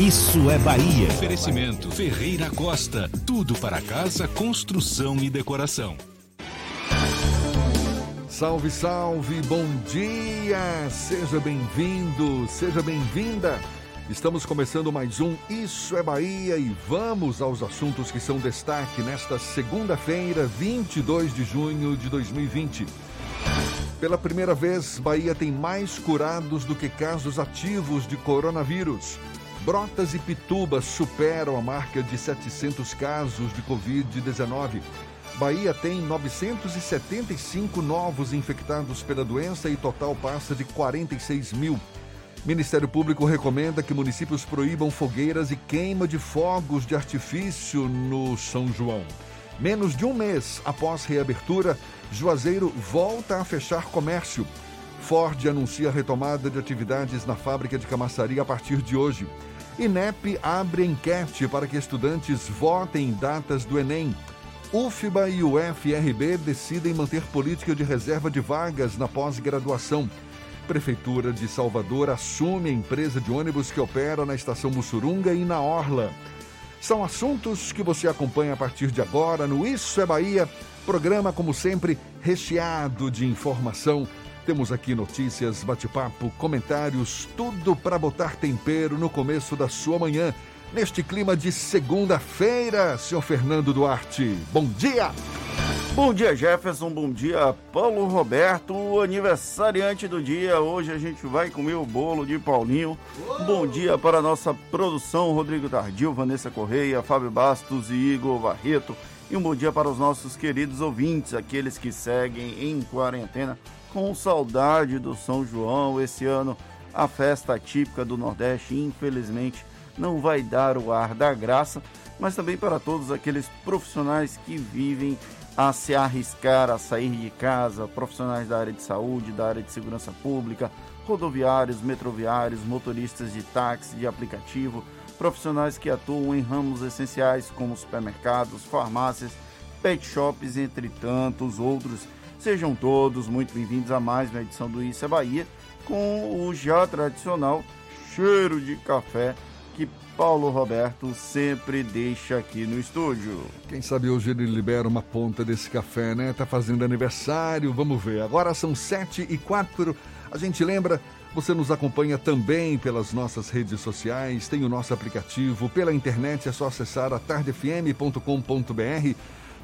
Isso é Bahia. Oferecimento Ferreira Costa. Tudo para casa, construção e decoração. Salve, salve, bom dia! Seja bem-vindo, seja bem-vinda. Estamos começando mais um Isso é Bahia e vamos aos assuntos que são destaque nesta segunda-feira, 22 de junho de 2020. Pela primeira vez, Bahia tem mais curados do que casos ativos de coronavírus. Brotas e Pitubas superam a marca de 700 casos de Covid-19. Bahia tem 975 novos infectados pela doença e total passa de 46 mil. Ministério Público recomenda que municípios proíbam fogueiras e queima de fogos de artifício no São João. Menos de um mês após reabertura, Juazeiro volta a fechar comércio. Ford anuncia a retomada de atividades na fábrica de camaçaria a partir de hoje. INEP abre enquete para que estudantes votem em datas do Enem. UFBA e UFRB decidem manter política de reserva de vagas na pós-graduação. Prefeitura de Salvador assume a empresa de ônibus que opera na estação Mussurunga e na Orla. São assuntos que você acompanha a partir de agora no Isso é Bahia, programa, como sempre, recheado de informação. Temos aqui notícias, bate-papo, comentários, tudo para botar tempero no começo da sua manhã neste clima de segunda-feira, senhor Fernando Duarte. Bom dia! Bom dia, Jefferson. Bom dia, Paulo Roberto, aniversariante do dia. Hoje a gente vai comer o bolo de Paulinho. Bom dia para a nossa produção, Rodrigo Tardio, Vanessa Correia, Fábio Bastos e Igor Barreto. E um bom dia para os nossos queridos ouvintes, aqueles que seguem em quarentena com saudade do São João. Esse ano, a festa típica do Nordeste, infelizmente, não vai dar o ar da graça, mas também para todos aqueles profissionais que vivem a se arriscar a sair de casa, profissionais da área de saúde, da área de segurança pública, rodoviários, metroviários, motoristas de táxi, de aplicativo, profissionais que atuam em ramos essenciais como supermercados, farmácias, pet shops, entre tantos outros. Sejam todos muito bem-vindos a mais uma edição do Isso é Bahia, com o já tradicional cheiro de café que Paulo Roberto sempre deixa aqui no estúdio. Quem sabe hoje ele libera uma ponta desse café, né? Tá fazendo aniversário, vamos ver. Agora são sete e quatro. A gente lembra, você nos acompanha também pelas nossas redes sociais, tem o nosso aplicativo, pela internet é só acessar atardefm.com.br.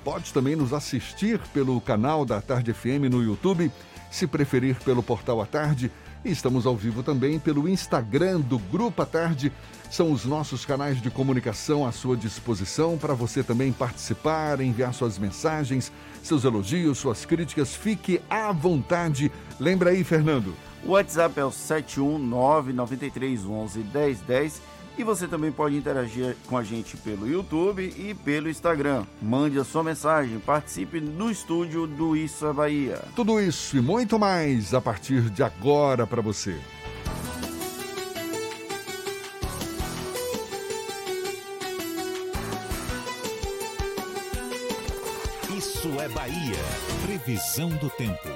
Pode também nos assistir pelo canal da Tarde FM no YouTube, se preferir pelo portal A Tarde. E estamos ao vivo também pelo Instagram do Grupo A Tarde. São os nossos canais de comunicação à sua disposição para você também participar, enviar suas mensagens, seus elogios, suas críticas. Fique à vontade. Lembra aí, Fernando. O WhatsApp é o 71993111010 e você também pode interagir com a gente pelo YouTube e pelo Instagram. Mande a sua mensagem, participe no estúdio do Isso é Bahia. Tudo isso e muito mais a partir de agora para você. Isso é Bahia. Previsão do tempo.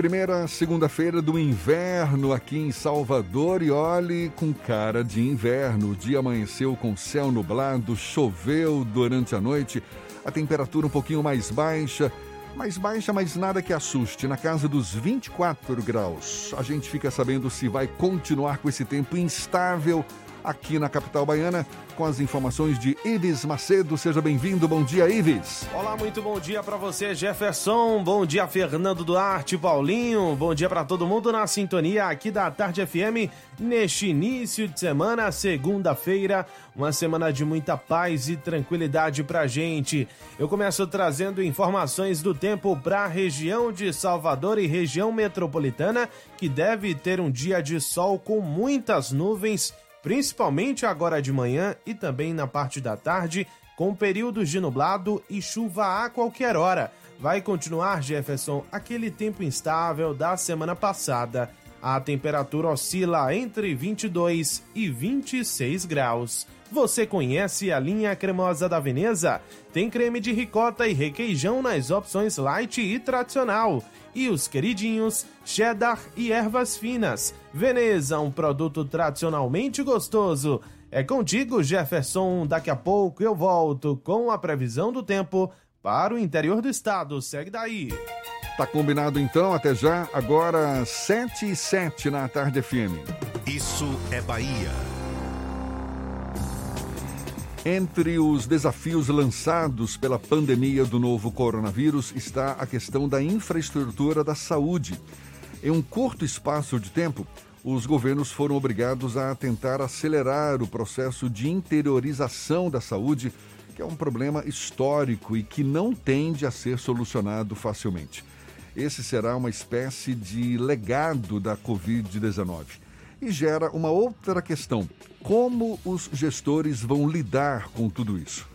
Primeira segunda-feira do inverno aqui em Salvador e olhe com cara de inverno. O dia amanheceu com céu nublado, choveu durante a noite, a temperatura um pouquinho mais baixa. mais baixa, mas nada que assuste, na casa dos 24 graus. A gente fica sabendo se vai continuar com esse tempo instável aqui na capital baiana, com as informações de Ives Macedo. Seja bem-vindo. Bom dia, Ives. Olá, muito bom dia para você, Jefferson. Bom dia, Fernando Duarte, Paulinho. Bom dia para todo mundo na sintonia aqui da Tarde FM neste início de semana, segunda-feira, uma semana de muita paz e tranquilidade pra gente. Eu começo trazendo informações do tempo para a região de Salvador e região metropolitana, que deve ter um dia de sol com muitas nuvens principalmente agora de manhã e também na parte da tarde, com períodos de nublado e chuva a qualquer hora. Vai continuar, Jefferson, aquele tempo instável da semana passada. A temperatura oscila entre 22 e 26 graus. Você conhece a linha cremosa da Veneza? Tem creme de ricota e requeijão nas opções light e tradicional e os queridinhos cheddar e ervas finas. Veneza, um produto tradicionalmente gostoso. É contigo, Jefferson. Daqui a pouco eu volto com a previsão do tempo para o interior do estado. Segue daí. Tá combinado então, até já. Agora 7 e 7 na tarde FM. Isso é Bahia. Entre os desafios lançados pela pandemia do novo coronavírus está a questão da infraestrutura da saúde. Em um curto espaço de tempo, os governos foram obrigados a tentar acelerar o processo de interiorização da saúde, que é um problema histórico e que não tende a ser solucionado facilmente. Esse será uma espécie de legado da Covid-19 e gera uma outra questão: como os gestores vão lidar com tudo isso?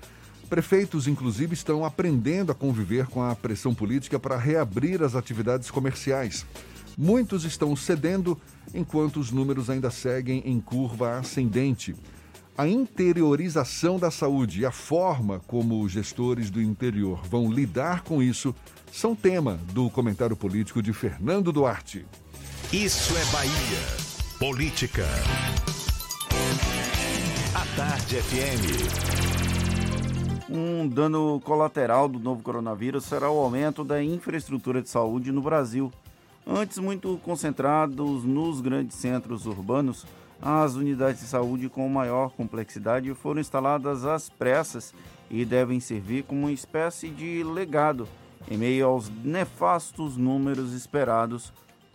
Prefeitos, inclusive, estão aprendendo a conviver com a pressão política para reabrir as atividades comerciais. Muitos estão cedendo, enquanto os números ainda seguem em curva ascendente. A interiorização da saúde e a forma como os gestores do interior vão lidar com isso são tema do comentário político de Fernando Duarte. Isso é Bahia. Política. A Tarde FM. Um dano colateral do novo coronavírus será o aumento da infraestrutura de saúde no Brasil. Antes muito concentrados nos grandes centros urbanos, as unidades de saúde com maior complexidade foram instaladas às pressas e devem servir como uma espécie de legado em meio aos nefastos números esperados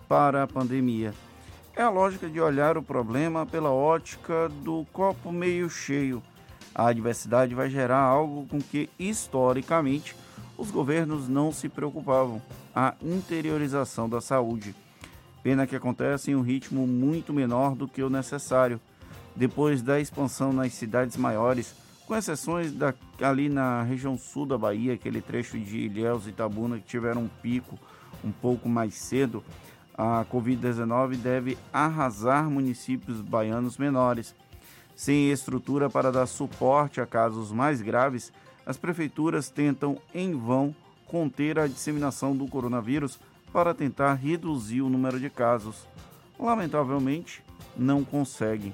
para a pandemia. É a lógica de olhar o problema pela ótica do copo meio cheio. A adversidade vai gerar algo com que, historicamente, os governos não se preocupavam: a interiorização da saúde. Pena que acontece em um ritmo muito menor do que o necessário. Depois da expansão nas cidades maiores, com exceções da, ali na região sul da Bahia, aquele trecho de Ilhéus e Itabuna que tiveram um pico um pouco mais cedo, a Covid-19 deve arrasar municípios baianos menores. Sem estrutura para dar suporte a casos mais graves, as prefeituras tentam em vão conter a disseminação do coronavírus para tentar reduzir o número de casos. Lamentavelmente, não conseguem.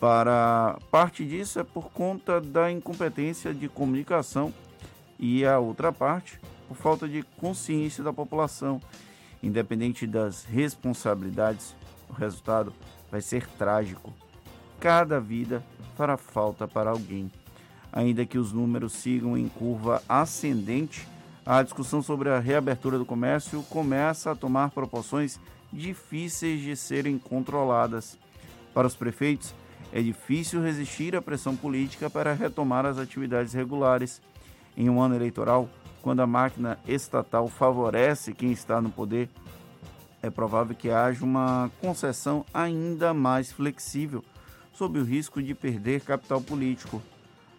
Para parte disso é por conta da incompetência de comunicação e a outra parte por falta de consciência da população Independente das responsabilidades, o resultado vai ser trágico. Cada vida fará falta para alguém. Ainda que os números sigam em curva ascendente, a discussão sobre a reabertura do comércio começa a tomar proporções difíceis de serem controladas. Para os prefeitos, é difícil resistir à pressão política para retomar as atividades regulares. Em um ano eleitoral, quando a máquina estatal favorece quem está no poder, é provável que haja uma concessão ainda mais flexível, sob o risco de perder capital político.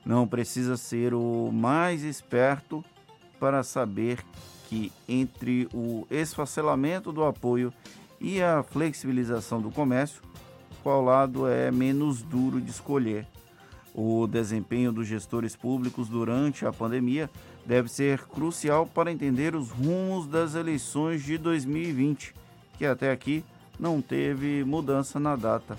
Não precisa ser o mais esperto para saber que entre o esfacelamento do apoio e a flexibilização do comércio, qual lado é menos duro de escolher. O desempenho dos gestores públicos durante a pandemia deve ser crucial para entender os rumos das eleições de 2020, que até aqui não teve mudança na data,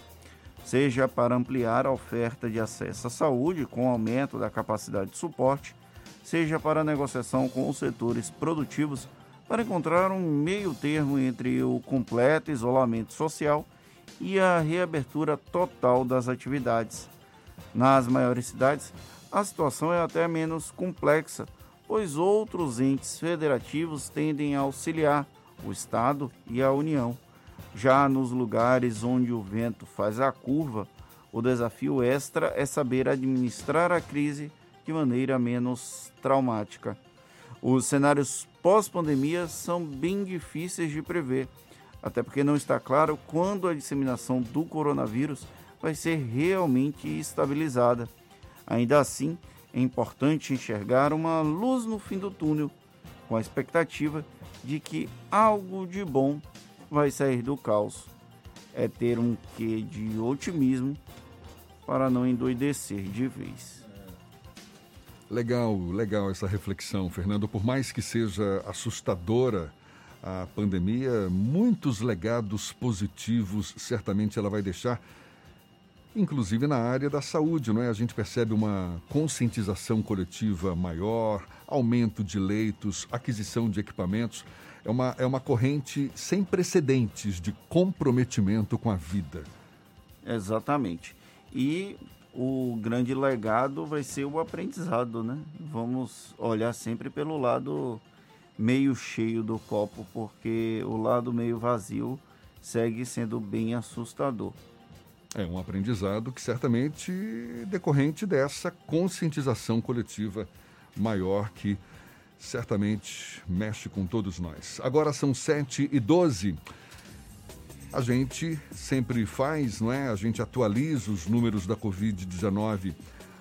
seja para ampliar a oferta de acesso à saúde com aumento da capacidade de suporte, seja para negociação com os setores produtivos para encontrar um meio termo entre o completo isolamento social e a reabertura total das atividades. Nas maiores cidades, a situação é até menos complexa, pois outros entes federativos tendem a auxiliar o Estado e a União. Já nos lugares onde o vento faz a curva, o desafio extra é saber administrar a crise de maneira menos traumática. Os cenários pós-pandemia são bem difíceis de prever, até porque não está claro quando a disseminação do coronavírus vai ser realmente estabilizada. Ainda assim, é importante enxergar uma luz no fim do túnel, com a expectativa de que algo de bom vai sair do caos. É ter um quê de otimismo para não endoidecer de vez. Legal, legal essa reflexão, Fernando. Por mais que seja assustadora a pandemia, muitos legados positivos certamente ela vai deixar, inclusive na área da saúde, não é? A gente percebe uma conscientização coletiva maior, aumento de leitos, aquisição de equipamentos. É uma, é uma corrente sem precedentes de comprometimento com a vida. Exatamente. E o grande legado vai ser o aprendizado, né? Vamos olhar sempre pelo lado meio cheio do copo, porque o lado meio vazio segue sendo bem assustador. É um aprendizado que certamente decorrente dessa conscientização coletiva maior que certamente mexe com todos nós. Agora são 7 e 12 a gente sempre faz, não é? A gente atualiza os números da Covid-19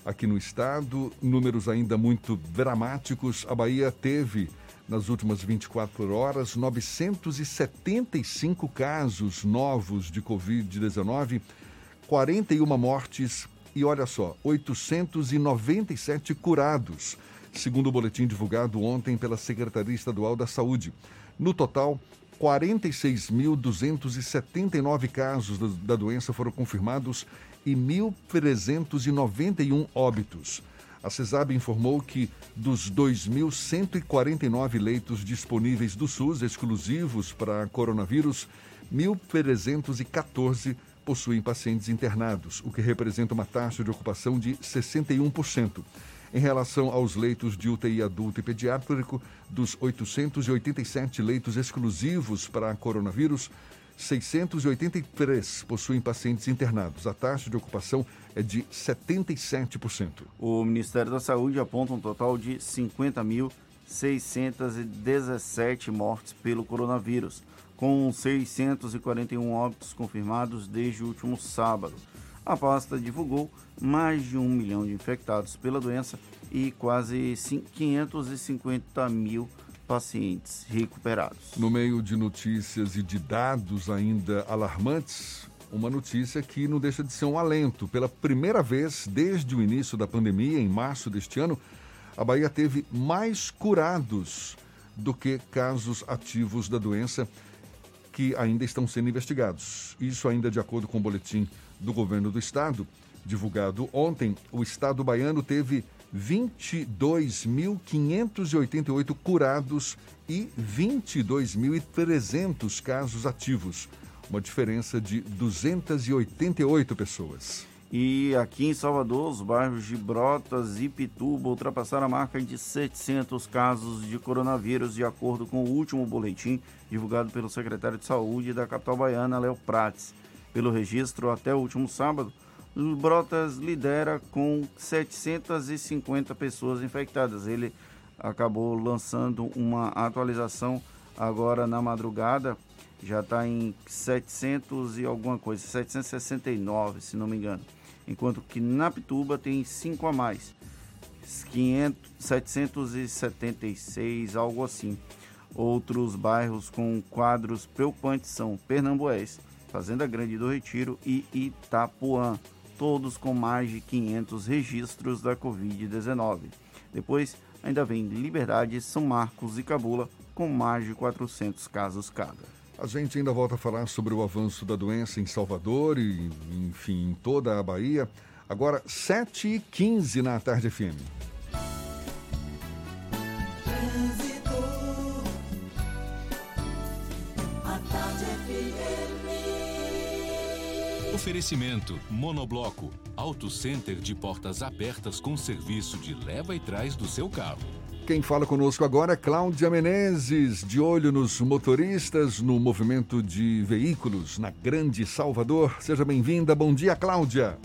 aqui no estado, números ainda muito dramáticos. A Bahia teve, nas últimas 24 horas, 975 casos novos de Covid-19, 41 mortes e, olha só, 897 curados, segundo o boletim divulgado ontem pela Secretaria Estadual da Saúde. No total, 46.279 casos da doença foram confirmados e 1.391 óbitos. A CESAB informou que dos 2.149 leitos disponíveis do SUS exclusivos para coronavírus, 1.314 possuem pacientes internados, o que representa uma taxa de ocupação de 61%. Em relação aos leitos de UTI adulto e pediátrico, dos 887 leitos exclusivos para coronavírus, 683 possuem pacientes internados. A taxa de ocupação é de 77%. O Ministério da Saúde aponta um total de 50.617 mortes pelo coronavírus, com 641 óbitos confirmados desde o último sábado. A pasta divulgou mais de um milhão de infectados pela doença e quase 550 mil pacientes recuperados. No meio de notícias e de dados ainda alarmantes, uma notícia que não deixa de ser um alento. Pela primeira vez desde o início da pandemia, em março deste ano, a Bahia teve mais curados do que casos ativos da doença que ainda estão sendo investigados. Isso ainda de acordo com o boletim do governo do estado, divulgado ontem, o estado baiano teve 22.588 curados e 22.300 casos ativos, uma diferença de 288 pessoas. E aqui em Salvador, os bairros de Brotas e Pituba ultrapassaram a marca de 700 casos de coronavírus, de acordo com o último boletim divulgado pelo secretário de Saúde da capital baiana, Léo Prates. Pelo registro, até o último sábado, Brotas lidera com 750 pessoas infectadas. Ele acabou lançando uma atualização agora na madrugada, já está em 700 e alguma coisa, 769, se não me engano. Enquanto que na Pituba tem 5 a mais, 500, 776, algo assim. Outros bairros com quadros preocupantes são Pernambués, Fazenda Grande do Retiro e Itapuã, todos com mais de 500 registros da Covid-19. Depois, ainda vem Liberdade, São Marcos e Cabula, com mais de 400 casos cada. A gente ainda volta a falar sobre o avanço da doença em Salvador e, enfim, em toda a Bahia. Agora, 7h15 na Tarde FM. Oferecimento Monobloco, Auto Center de portas abertas com serviço de leva e trás do seu carro. Quem fala conosco agora é Cláudia Menezes, de olho nos motoristas no movimento de veículos na Grande Salvador. Seja bem-vinda. Bom dia, Cláudia.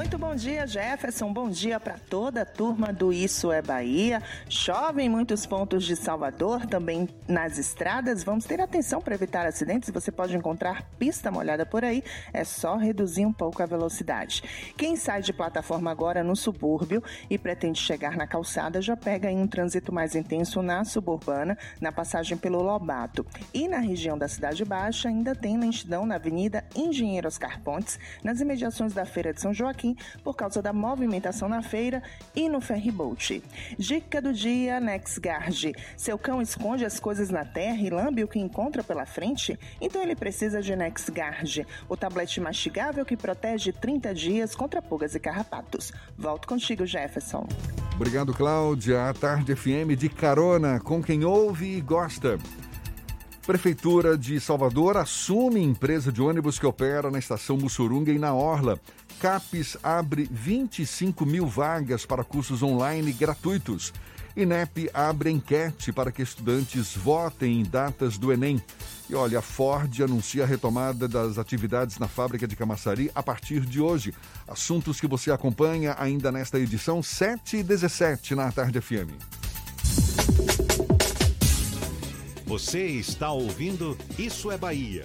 Muito bom dia, Jefferson. Bom dia para toda a turma do Isso é Bahia. Chove em muitos pontos de Salvador, também nas estradas. Vamos ter atenção para evitar acidentes. Você pode encontrar pista molhada por aí. É só reduzir um pouco a velocidade. Quem sai de plataforma agora no subúrbio e pretende chegar na calçada já pega em um trânsito mais intenso na suburbana, na passagem pelo Lobato. E na região da Cidade Baixa ainda tem lentidão na Avenida Engenheiro Oscar Pontes, nas imediações da Feira de São Joaquim por causa da movimentação na feira e no ferryboat. Dica do dia, NexGuard. Seu cão esconde as coisas na terra e lambe o que encontra pela frente? Então ele precisa de NexGuard, o tablete mastigável que protege 30 dias contra pulgas e carrapatos. Volto contigo, Jefferson. Obrigado, Cláudia. A Tarde FM de carona com quem ouve e gosta. Prefeitura de Salvador assume empresa de ônibus que opera na estação Mussurunga e na Orla. CAPES abre 25 mil vagas para cursos online gratuitos. INEP abre enquete para que estudantes votem em datas do Enem. E olha, a Ford anuncia a retomada das atividades na fábrica de Camaçari a partir de hoje. Assuntos que você acompanha ainda nesta edição 7 e 17 na Tarde FM. Você está ouvindo Isso é Bahia.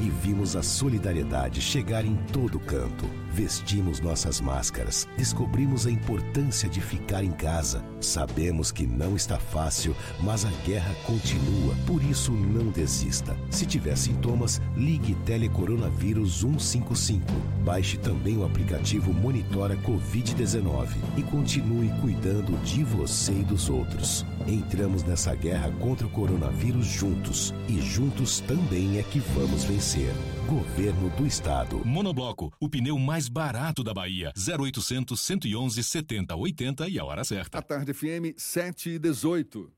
e vimos a solidariedade chegar em todo canto. Vestimos nossas máscaras, descobrimos a importância de ficar em casa. Sabemos que não está fácil, mas a guerra continua, por isso não desista. Se tiver sintomas, ligue Telecoronavírus 155. Baixe também o aplicativo Monitora Covid-19 e continue cuidando de você e dos outros. Entramos nessa guerra contra o coronavírus juntos e juntos também é que vamos vencer. Governo do Estado. Monobloco, o pneu mais barato da Bahia. 0800 111 70 80 e a hora certa. A Tarde FM 7 e 18.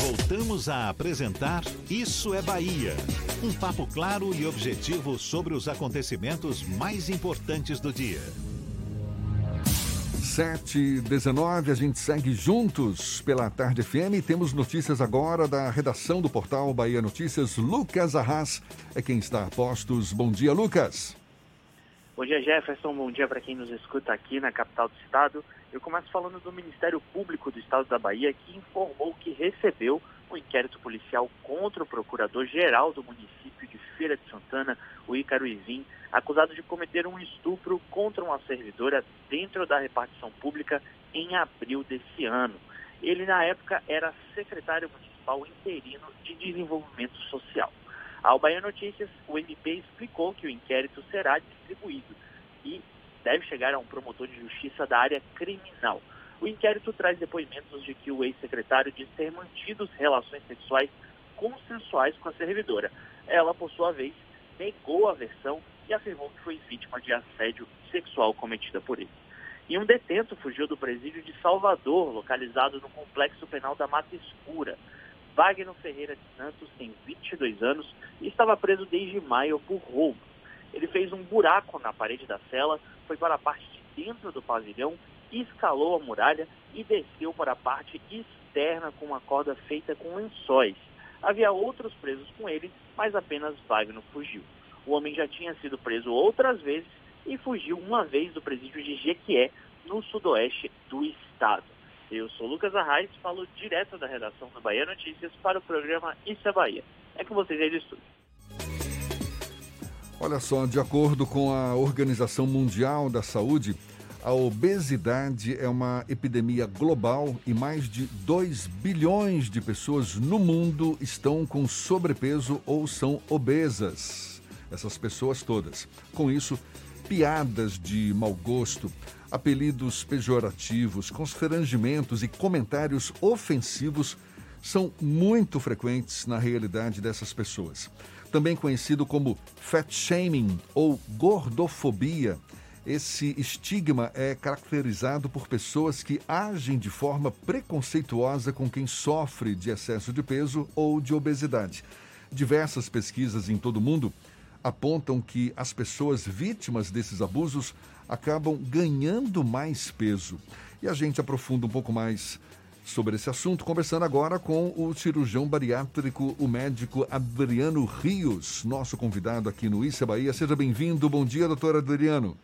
Voltamos a apresentar Isso é Bahia. Um papo claro e objetivo sobre os acontecimentos mais importantes do dia. 7 19 a gente segue juntos pela Tarde FM e temos notícias agora da redação do portal Bahia Notícias. Lucas Arras é quem está a postos. Bom dia, Lucas. Bom dia, Jefferson. Bom dia para quem nos escuta aqui na capital do estado. Eu começo falando do Ministério Público do Estado da Bahia, que informou que recebeu um inquérito policial contra o procurador-geral do município de Feira de Santana, o Ícaro Ivim, acusado de cometer um estupro contra uma servidora dentro da repartição pública em abril desse ano. Ele, na época, era secretário municipal interino de desenvolvimento social. Ao Bahia Notícias, o MP explicou que o inquérito será distribuído e deve chegar a um promotor de justiça da área criminal. O inquérito traz depoimentos de que o ex-secretário diz ter mantido relações sexuais consensuais com a servidora. Ela, por sua vez, negou a versão e afirmou que foi vítima de assédio sexual cometida por ele. E um detento fugiu do presídio de Salvador, localizado no complexo penal da Mata Escura. Wagner Ferreira de Santos tem 22 anos e estava preso desde maio por roubo. Ele fez um buraco na parede da cela, foi para a parte de dentro do pavilhão, escalou a muralha e desceu para a parte externa com uma corda feita com lençóis. Havia outros presos com ele, mas apenas Wagner fugiu. O homem já tinha sido preso outras vezes e fugiu uma vez do presídio de Jequié, no sudoeste do estado. Eu sou Lucas Arraes, falo direto da redação do Bahia Notícias para o programa Isso é Bahia. É com vocês aí do estúdio. Olha só, de acordo com a Organização Mundial da Saúde, a obesidade é uma epidemia global e mais de 2 bilhões de pessoas no mundo estão com sobrepeso ou são obesas. Essas pessoas todas. Com isso, piadas de mau gosto, apelidos pejorativos, constrangimentos e comentários ofensivos são muito frequentes na realidade dessas pessoas. Também conhecido como fat shaming ou gordofobia esse estigma é caracterizado por pessoas que agem de forma preconceituosa com quem sofre de excesso de peso ou de obesidade. Diversas pesquisas em todo o mundo apontam que as pessoas vítimas desses abusos acabam ganhando mais peso. E a gente aprofunda um pouco mais sobre esse assunto, conversando agora com o cirurgião bariátrico, o médico Adriano Rios, nosso convidado aqui no Issa Bahia. Seja bem-vindo. Bom dia, doutor Adriano.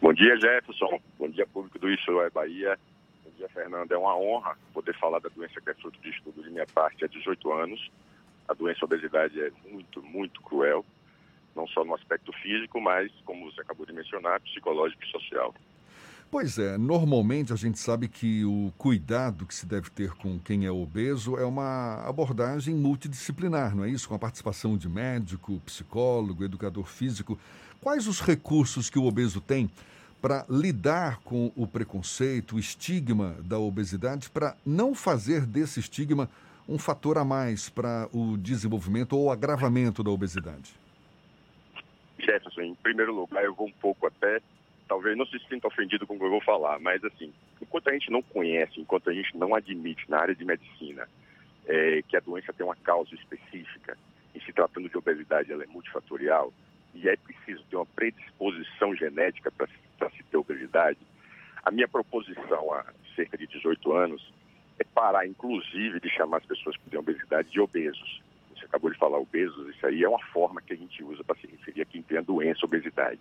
Bom dia, Jefferson. Bom dia, público do Isso é Bahia. Bom dia, Fernando. É uma honra poder falar da doença que é fruto de estudo de minha parte há 18 anos. A doença obesidade é muito, muito cruel, não só no aspecto físico, mas, como você acabou de mencionar, psicológico e social. Pois é, normalmente a gente sabe que o cuidado que se deve ter com quem é obeso é uma abordagem multidisciplinar, não é isso? Com a participação de médico, psicólogo, educador físico. Quais os recursos que o obeso tem para lidar com o preconceito, o estigma da obesidade, para não fazer desse estigma um fator a mais para o desenvolvimento ou agravamento da obesidade? Jefferson, em primeiro lugar, eu vou um pouco até, talvez não se sinta ofendido com o que eu vou falar, mas assim, enquanto a gente não conhece, enquanto a gente não admite na área de medicina é, que a doença tem uma causa específica, e se tratando de obesidade ela é multifatorial, e é preciso ter uma predisposição genética para se ter obesidade, a minha proposição há cerca de 18 anos é parar, inclusive, de chamar as pessoas que têm obesidade de obesos. Você acabou de falar obesos, isso aí é uma forma que a gente usa para se referir a quem tem a doença, a obesidade.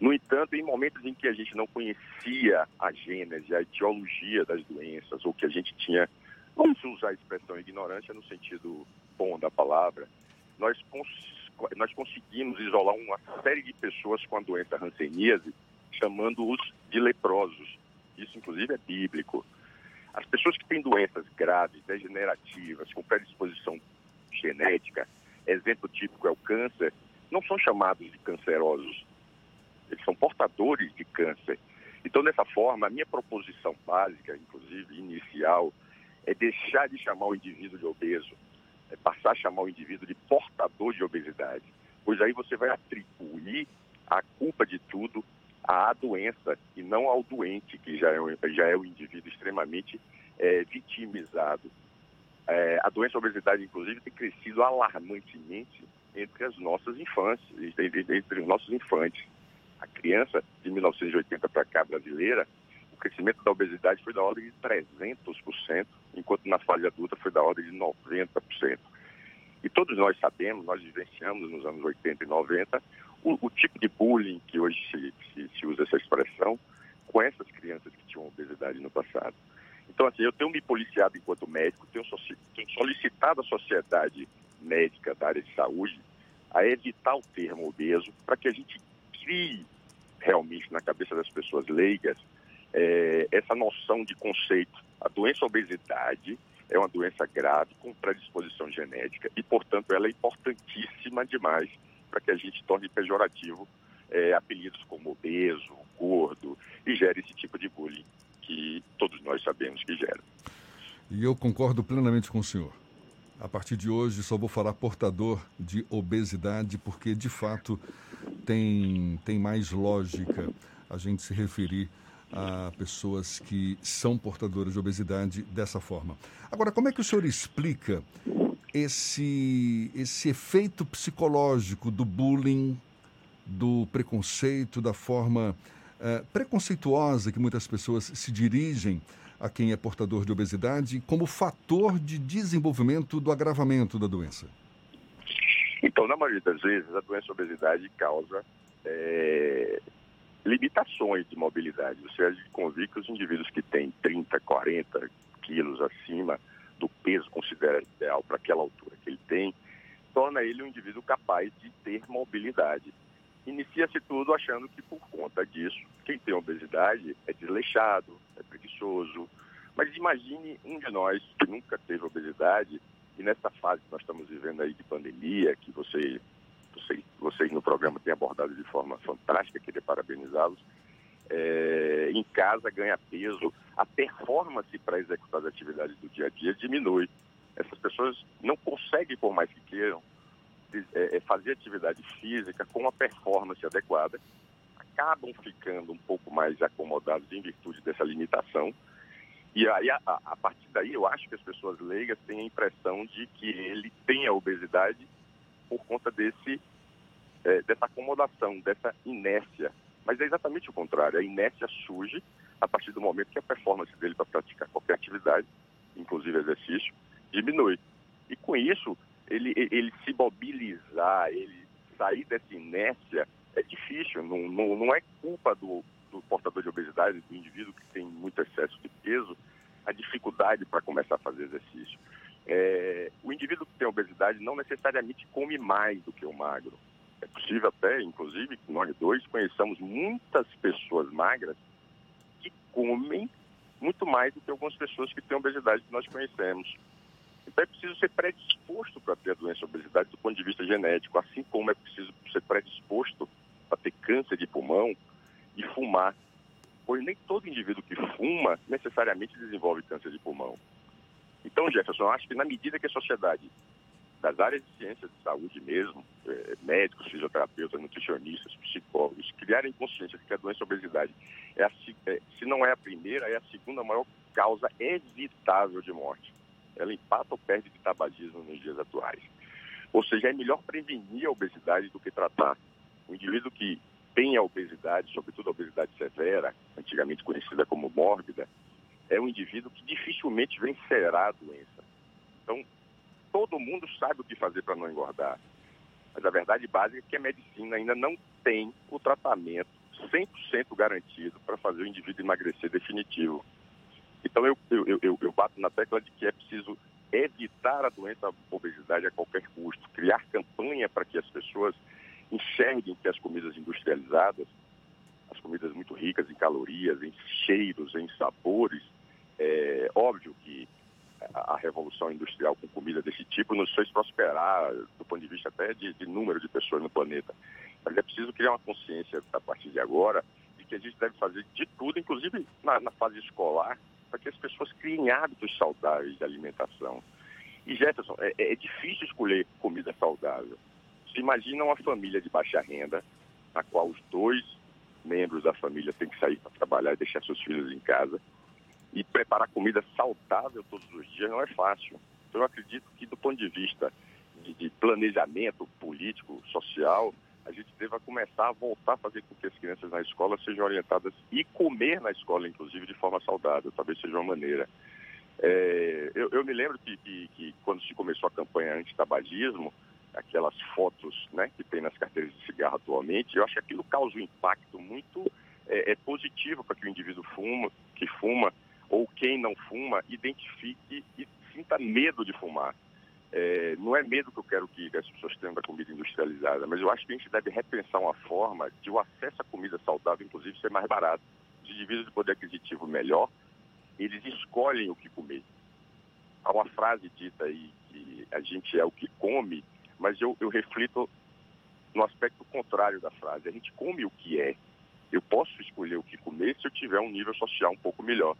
No entanto, em momentos em que a gente não conhecia a gênese, a etiologia das doenças, ou que a gente tinha, vamos usar a expressão ignorância no sentido bom da palavra, nós nós conseguimos isolar uma série de pessoas com a doença hanseníase, chamando-os de leprosos. Isso, inclusive, é bíblico. As pessoas que têm doenças graves, degenerativas, com predisposição genética, exemplo típico é o câncer, não são chamados de cancerosos. Eles são portadores de câncer. Então, dessa forma, a minha proposição básica, inclusive inicial, é deixar de chamar o indivíduo de obeso é passar a chamar o indivíduo de portador de obesidade, pois aí você vai atribuir a culpa de tudo à doença e não ao doente, que já é, já é o indivíduo extremamente é, vitimizado. É, a doença obesidade, inclusive, tem crescido alarmantemente entre as nossas infâncias, entre, entre os nossos infantes. A criança de 1980 para cá brasileira, o crescimento da obesidade foi da ordem de 300%, enquanto na fase adulta foi da ordem de 90%. E todos nós sabemos, nós vivenciamos nos anos 80 e 90, o, o tipo de bullying que hoje se, se, se, usa essa expressão com essas crianças que tinham obesidade no passado. Então, assim, eu tenho me policiado enquanto médico, tenho, solicitado à sociedade médica da área de saúde a evitar o termo obeso para que a gente crie realmente na cabeça das pessoas leigas é, essa noção de conceito. A doença obesidade é uma doença grave com predisposição genética e, portanto, ela é importantíssima demais para que a gente torne pejorativo é, apelidos como obeso, gordo e gere esse tipo de bullying que todos nós sabemos que gera. E eu concordo plenamente com o senhor. A partir de hoje só vou falar portador de obesidade, porque de fato tem, tem mais lógica a gente se referir a pessoas que são portadoras de obesidade dessa forma. Agora, como é que o senhor explica esse, esse efeito psicológico do bullying, do preconceito, da forma eh, preconceituosa que muitas pessoas se dirigem a quem é portador de obesidade como fator de desenvolvimento do agravamento da doença? Então, na maioria das vezes, a doença obesidade causa é, limitações de mobilidade. Você há de convir que os indivíduos que têm 30, 40 quilos acima do peso considerado ideal para aquela altura que ele tem, torna ele um indivíduo capaz de ter mobilidade. Inicia-se tudo achando que por conta disso, quem tem obesidade é desleixado, é preguiçoso. Mas imagine um de nós que nunca teve obesidade e nessa fase que nós estamos vivendo aí de pandemia, que você vocês, vocês no programa têm abordado de forma fantástica, queria parabenizá-los. É, em casa ganha peso, a performance para executar as atividades do dia a dia diminui. Essas pessoas não conseguem, por mais que queiram, é, é fazer atividade física com uma performance adequada, acabam ficando um pouco mais acomodados em virtude dessa limitação. E aí, a, a partir daí, eu acho que as pessoas leigas têm a impressão de que ele tem a obesidade por conta desse, é, dessa acomodação, dessa inércia. Mas é exatamente o contrário. A inércia surge a partir do momento que a performance dele para praticar qualquer atividade, inclusive exercício, diminui. E com isso, ele, ele se mobilizar, ele sair dessa inércia é difícil. Não, não, não é culpa do, do portador de obesidade, do indivíduo que tem muito excesso de peso, a dificuldade para começar a fazer exercício. É, o indivíduo que tem obesidade não necessariamente come mais do que o magro. É possível até, inclusive, que nós dois conheçamos muitas pessoas magras que comem muito mais do que algumas pessoas que têm obesidade que nós conhecemos. Então é preciso ser predisposto para ter a doença obesidade do ponto de vista genético, assim como é preciso ser predisposto para ter câncer de pulmão e fumar. Pois nem todo indivíduo que fuma necessariamente desenvolve câncer de pulmão. Então, Jefferson, eu acho que na medida que a sociedade das áreas de ciência de saúde mesmo, é, médicos, fisioterapeutas, nutricionistas, psicólogos, criarem consciência de que a doença obesidade, é, a, é se não é a primeira, é a segunda maior causa evitável de morte. Ela empata ou perde de tabagismo nos dias atuais. Ou seja, é melhor prevenir a obesidade do que tratar. O indivíduo que tem a obesidade, sobretudo a obesidade severa, antigamente conhecida como mórbida, é um indivíduo que dificilmente vencerá a doença. Então, todo mundo sabe o que fazer para não engordar. Mas a verdade básica é que a medicina ainda não tem o tratamento 100% garantido para fazer o indivíduo emagrecer definitivo. Então, eu, eu, eu, eu bato na tecla de que é preciso evitar a doença a obesidade a qualquer custo, criar campanha para que as pessoas enxerguem que as comidas industrializadas, as comidas muito ricas em calorias, em cheiros, em sabores, é óbvio que a, revolução industrial com comida desse tipo nos fez prosperar do ponto de vista até de, de número de pessoas no planeta. Mas é preciso criar uma consciência a partir de agora de que a gente deve fazer de tudo, inclusive na, na fase escolar, para que as pessoas criem hábitos saudáveis de alimentação. E Jefferson, é, é difícil escolher comida saudável. Se imagina uma família de baixa renda, na qual os dois membros da família têm que sair para trabalhar e deixar seus filhos em casa e preparar comida saudável todos os dias não é fácil. Então, eu acredito que, do ponto de vista de, de planejamento político, social, a gente deva começar a voltar a fazer com que as crianças na escola sejam orientadas e comer na escola, inclusive, de forma saudável, talvez seja uma maneira. É, eu, eu, me lembro que, que, que, quando se começou a campanha anti-tabagismo, aquelas fotos né, que tem nas carteiras de cigarro atualmente, eu acho que aquilo causa um impacto muito é, é positivo para que o indivíduo fuma, que fuma ou quem não fuma identifique e sinta medo de fumar. É, não é medo que eu quero que as pessoas tenham da comida industrializada, mas eu acho que a gente deve repensar uma forma de o acesso à comida saudável, inclusive, ser mais barato. Os indivíduos de poder aquisitivo melhor, eles escolhem o que comer. Há uma frase dita aí que a gente é o que come, mas eu, eu reflito no aspecto contrário da frase. A gente come o que é. Eu posso escolher o que comer se eu tiver um nível social um pouco melhor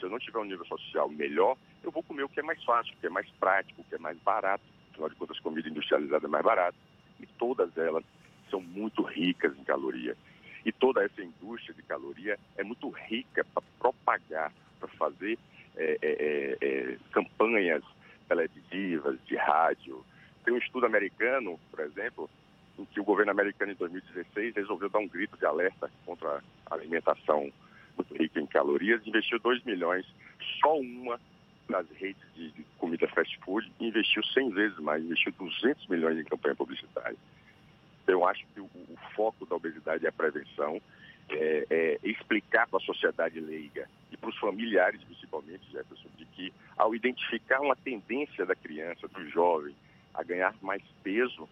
se eu não tiver um nível social melhor, eu vou comer o que é mais fácil, o que é mais prático, o que é mais barato. Afinal de contas, comida industrializada é mais barata. E todas elas são muito ricas em caloria. E toda essa indústria de caloria é muito rica para propagar, para fazer é, é, é, é, campanhas televisivas, de rádio. Tem um estudo americano, por exemplo, em que o governo americano, em 2016, resolveu dar um grito de alerta contra a alimentação muito rica em calorias, investiu 2 milhões, só uma das redes de, de comida fast food investiu 100 vezes mais, investiu 200 milhões em campanha publicitária. Eu acho que o, o foco da obesidade é a prevenção, é, é explicar para a sociedade leiga e para os familiares, principalmente, Jefferson, de que ao identificar uma tendência da criança, do jovem, a ganhar mais peso,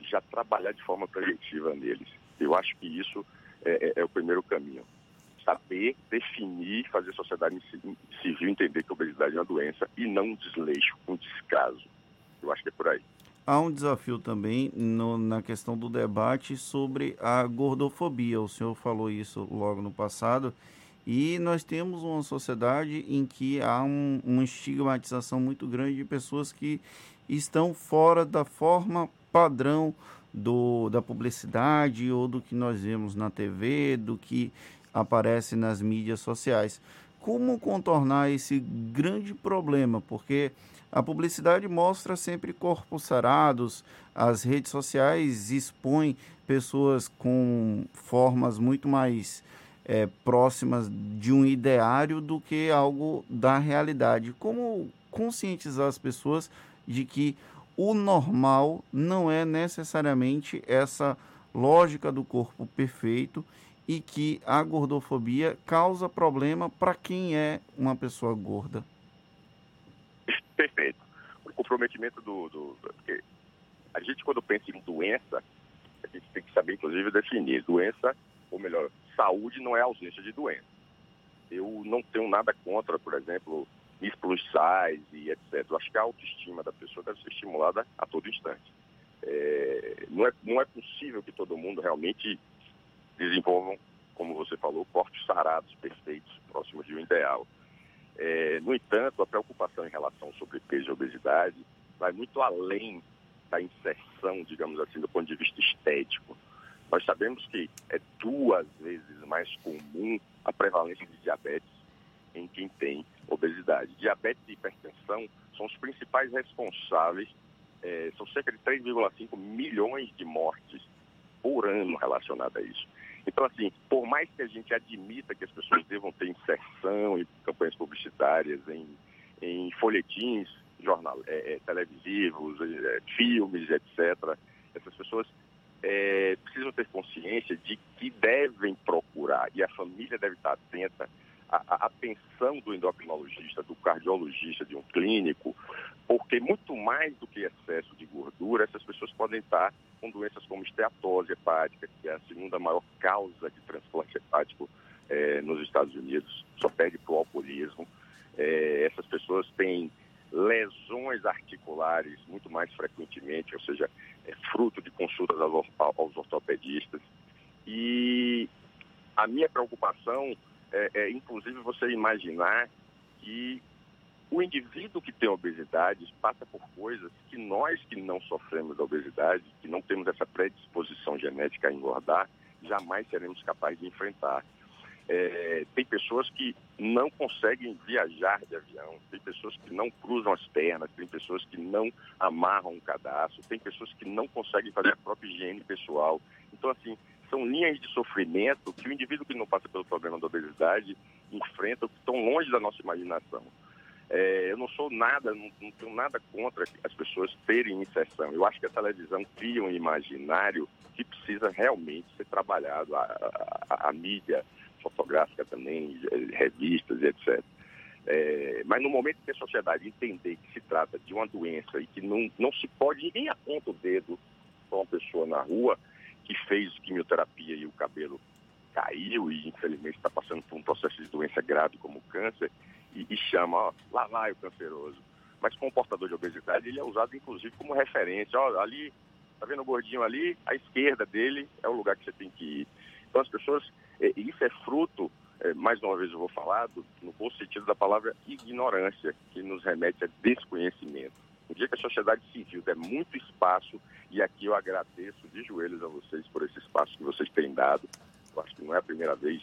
já trabalhar de forma preventiva neles. Eu acho que isso é, é, é o primeiro caminho. Saber definir, fazer a sociedade civil entender que a obesidade é uma doença e não um desleixo, um descaso. Eu acho que é por aí. Há um desafio também no, na questão do debate sobre a gordofobia. O senhor falou isso logo no passado. E nós temos uma sociedade em que há um, uma estigmatização muito grande de pessoas que estão fora da forma padrão do, da publicidade ou do que nós vemos na TV, do que aparece nas mídias sociais. Como contornar esse grande problema? Porque a publicidade mostra sempre corpos sarados, as redes sociais expõem pessoas com formas muito mais é, próximas de um ideário do que algo da realidade. Como conscientizar as pessoas de que o normal não é necessariamente essa lógica do corpo perfeito e que a gordofobia causa problema para quem é uma pessoa gorda. Perfeito. O comprometimento do, do, do. A gente, quando pensa em doença, a gente tem que saber, inclusive, definir. Doença, ou melhor, saúde não é ausência de doença. Eu não tenho nada contra, por exemplo, Miss Plus Size e etc. Eu acho que a autoestima da pessoa deve ser estimulada a todo instante. É, não, é, não é possível que todo mundo realmente desenvolvam, como você falou, corpos sarados, perfeitos, próximos de um ideal. É, no entanto, a preocupação em relação sobre peso e obesidade vai muito além da inserção, digamos assim, do ponto de vista estético. Nós sabemos que é duas vezes mais comum a prevalência de diabetes em quem tem obesidade. Diabetes e hipertensão são os principais responsáveis, é, são cerca de 3,5 milhões de mortes por ano relacionadas a isso. Então, assim, por mais que a gente admita que as pessoas devam ter inserção em campanhas publicitárias, em, em folhetins jornal, é, televisivos, é, filmes, etc., essas pessoas é, precisam ter consciência de que devem procurar, e a família deve estar atenta à atenção do endocrinologista, do cardiologista, de um clínico, porque muito mais do que excesso de gordura, essas pessoas podem estar com doenças como esteatose hepática, que é a segunda maior causa de transplante hepático é, nos Estados Unidos, só perde para o alcoolismo. É, essas pessoas têm lesões articulares muito mais frequentemente, ou seja, é fruto de consultas aos ortopedistas. E a minha preocupação é, é, inclusive, você imaginar que o indivíduo que tem obesidade passa por coisas que nós que não sofremos da obesidade, que não temos essa predisposição genética a engordar, jamais seremos capazes de enfrentar. É, tem pessoas que não conseguem viajar de avião, tem pessoas que não cruzam as pernas, tem pessoas que não amarram um cadastro, tem pessoas que não conseguem fazer a própria higiene pessoal. Então, assim, são linhas de sofrimento que o indivíduo que não passa pelo problema da obesidade enfrenta, que estão longe da nossa imaginação. É, eu não sou nada, não, não, tenho nada contra as pessoas terem inserção. Eu acho que a televisão cria um imaginário que precisa realmente ser trabalhado. A, a, a mídia fotográfica também, revistas e etc. É, mas no momento que a sociedade entender que se trata de uma doença e que não, não se pode, ninguém aponta o dedo para uma pessoa na rua que fez quimioterapia e o cabelo caiu e infelizmente está passando por um processo de doença grave como câncer e, e chama, ó, lá vai o canceroso. Mas com o portador de obesidade ele é usado inclusive como referência. Ó, ali, tá vendo o gordinho ali? À esquerda dele é o lugar que você tem que ir. Então as pessoas, isso é fruto é, mais uma vez eu vou falar, do, no bom sentido da palavra ignorância, que nos remete a desconhecimento. No dia que a sociedade civil der muito espaço, e aqui eu agradeço de joelhos a vocês por esse espaço que vocês têm dado, eu acho que não é a primeira vez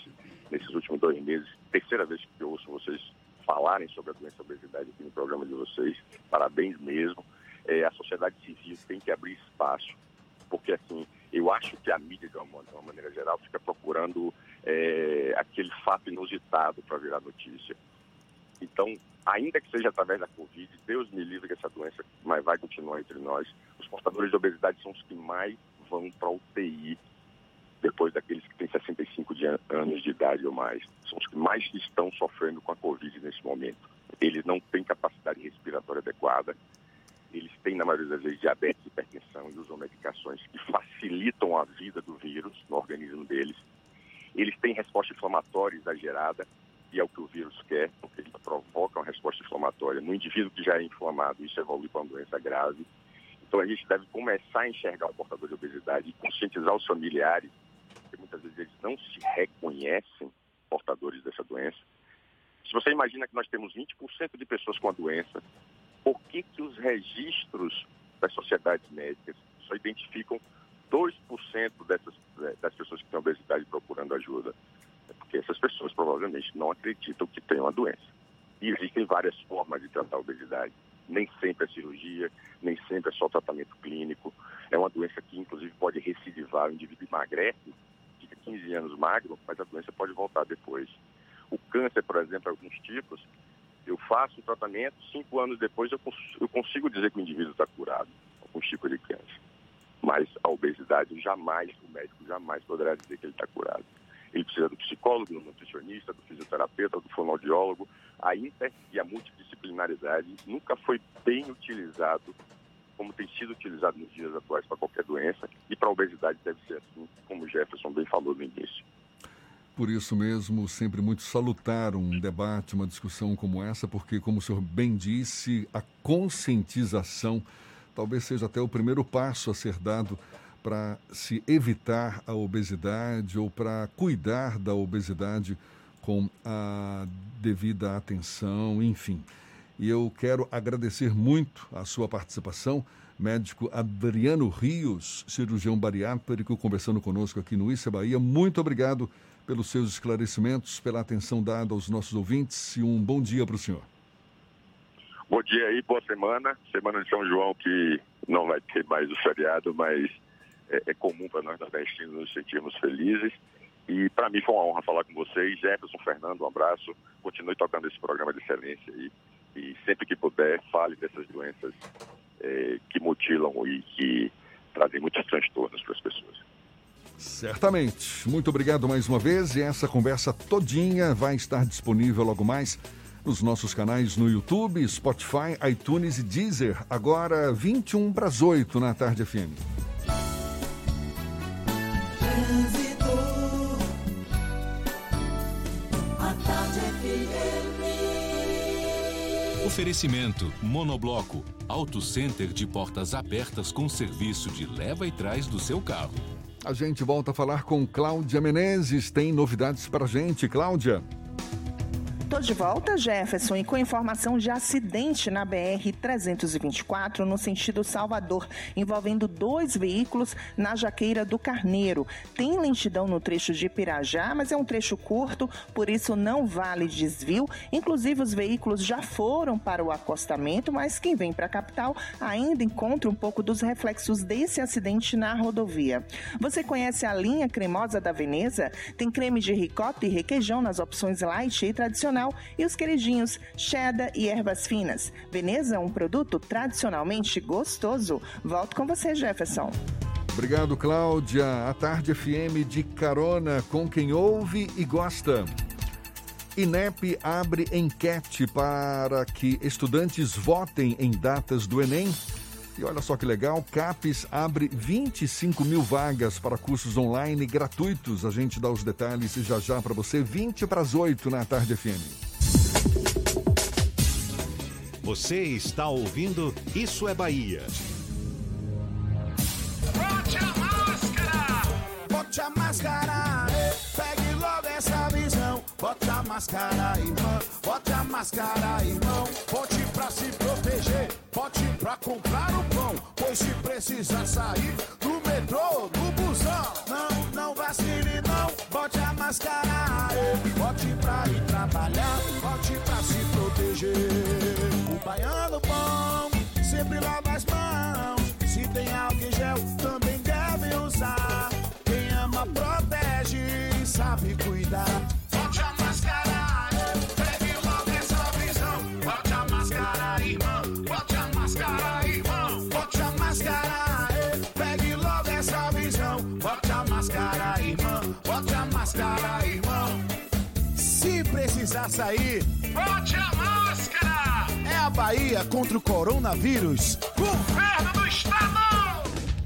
nesses últimos dois meses, terceira vez que eu ouço vocês falarem sobre a doença obesidade aqui no programa de vocês, parabéns mesmo. É, a sociedade civil tem que abrir espaço, porque assim, eu acho que a mídia, de uma, de uma maneira geral, fica procurando é, aquele fato inusitado para virar notícia. Então, ainda que seja através da Covid, Deus me livre que essa doença mas vai continuar entre nós. Os portadores de obesidade são os que mais vão para UTI depois daqueles que têm 65 de anos de idade ou mais. São os que mais estão sofrendo com a Covid nesse momento. Eles não têm capacidade respiratória adequada, eles têm, na maioria das vezes, diabetes, hipertensão e usam medicações que facilitam a vida do vírus no organismo deles. Eles têm resposta inflamatória exagerada, e é o que o vírus quer, porque ele provoca uma resposta inflamatória no indivíduo que já é inflamado, isso evolui para uma doença grave. Então a gente deve começar a enxergar o portador de obesidade e conscientizar os familiares, porque muitas vezes eles não se reconhecem portadores dessa doença. Se você imagina que nós temos 20% de pessoas com a doença, por que, que os registros das sociedades médicas só identificam 2% dessas, das pessoas que têm obesidade procurando ajuda? É porque essas pessoas provavelmente não acreditam que têm uma doença. E existem várias formas de tratar a obesidade. Nem sempre é cirurgia, nem sempre é só tratamento clínico. É uma doença que, inclusive, pode recidivar. O indivíduo emagrece, fica 15 anos magro, mas a doença pode voltar depois. O câncer, por exemplo, alguns tipos, eu faço o tratamento, cinco anos depois eu, cons eu consigo dizer que o indivíduo está curado, alguns tipos de câncer. Mas a obesidade, jamais, o médico jamais poderá dizer que ele está curado. Ele precisa do psicólogo, do nutricionista, do fisioterapeuta, do fonoaudiólogo. A inter e a multidisciplinaridade nunca foi bem utilizado como tem sido utilizado nos dias atuais para qualquer doença e para a obesidade deve ser assim, como Jefferson bem falou no início. Por isso mesmo, sempre muito salutar um debate, uma discussão como essa, porque, como o senhor bem disse, a conscientização talvez seja até o primeiro passo a ser dado para se evitar a obesidade ou para cuidar da obesidade com a devida atenção, enfim. E eu quero agradecer muito a sua participação, médico Adriano Rios, cirurgião bariátrico, conversando conosco aqui no Issa Bahia. Muito obrigado pelos seus esclarecimentos, pela atenção dada aos nossos ouvintes e um bom dia para o senhor. Bom dia aí, boa semana. Semana de São João que não vai ter mais o feriado, mas é, é comum para nós nordestinos nos sentirmos felizes. E para mim foi uma honra falar com vocês. Jefferson, Fernando, um abraço. Continue tocando esse programa de excelência aí. E sempre que puder, fale dessas doenças é, que mutilam e que trazem muitos transtornos para as pessoas. Certamente. Muito obrigado mais uma vez. E essa conversa todinha vai estar disponível logo mais nos nossos canais no YouTube, Spotify, iTunes e Deezer. Agora 21 para as 8 na Tarde FM. Oferecimento Monobloco, Auto Center de portas abertas com serviço de leva e trás do seu carro. A gente volta a falar com Cláudia Menezes. Tem novidades para a gente, Cláudia? Tô de volta, Jefferson, e com informação de acidente na BR-324, no sentido Salvador, envolvendo dois veículos na Jaqueira do Carneiro. Tem lentidão no trecho de Pirajá, mas é um trecho curto, por isso não vale desvio. Inclusive, os veículos já foram para o acostamento, mas quem vem para a capital ainda encontra um pouco dos reflexos desse acidente na rodovia. Você conhece a linha cremosa da Veneza? Tem creme de ricota e requeijão nas opções light e tradicional e os queridinhos cheddar e ervas finas. Veneza, um produto tradicionalmente gostoso. Volto com você, Jefferson. Obrigado, Cláudia. A Tarde FM de carona com quem ouve e gosta. INEP abre enquete para que estudantes votem em datas do Enem. E olha só que legal, CAPES abre 25 mil vagas para cursos online gratuitos. A gente dá os detalhes já já para você, 20 para as 8 na Tarde FM. Você está ouvindo Isso é Bahia. Bote a máscara! Bote a máscara! Pegue logo essa visão. Bote a máscara, irmã, bote a máscara, irmão. Bote pra se proteger, bote pra comprar o pão. Pois se precisar sair do metrô, do busão, não, não vacile não. Bote a máscara, bote pra ir trabalhar, bote pra se proteger. O baiano bom sempre lava as mãos. Se tem álcool gel, também deve usar. Quem ama protege e sabe cuidar. Sair, bote a máscara. É a Bahia contra o coronavírus. Governo do Estado.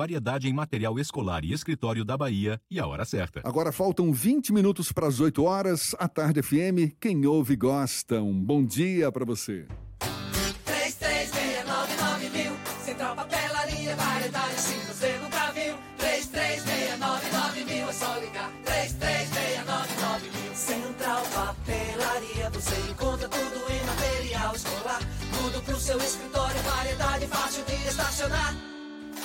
variedade em material escolar e escritório da Bahia e a hora certa. Agora faltam 20 minutos para as 8 horas. A Tarde FM, quem ouve gosta. Um bom dia para você.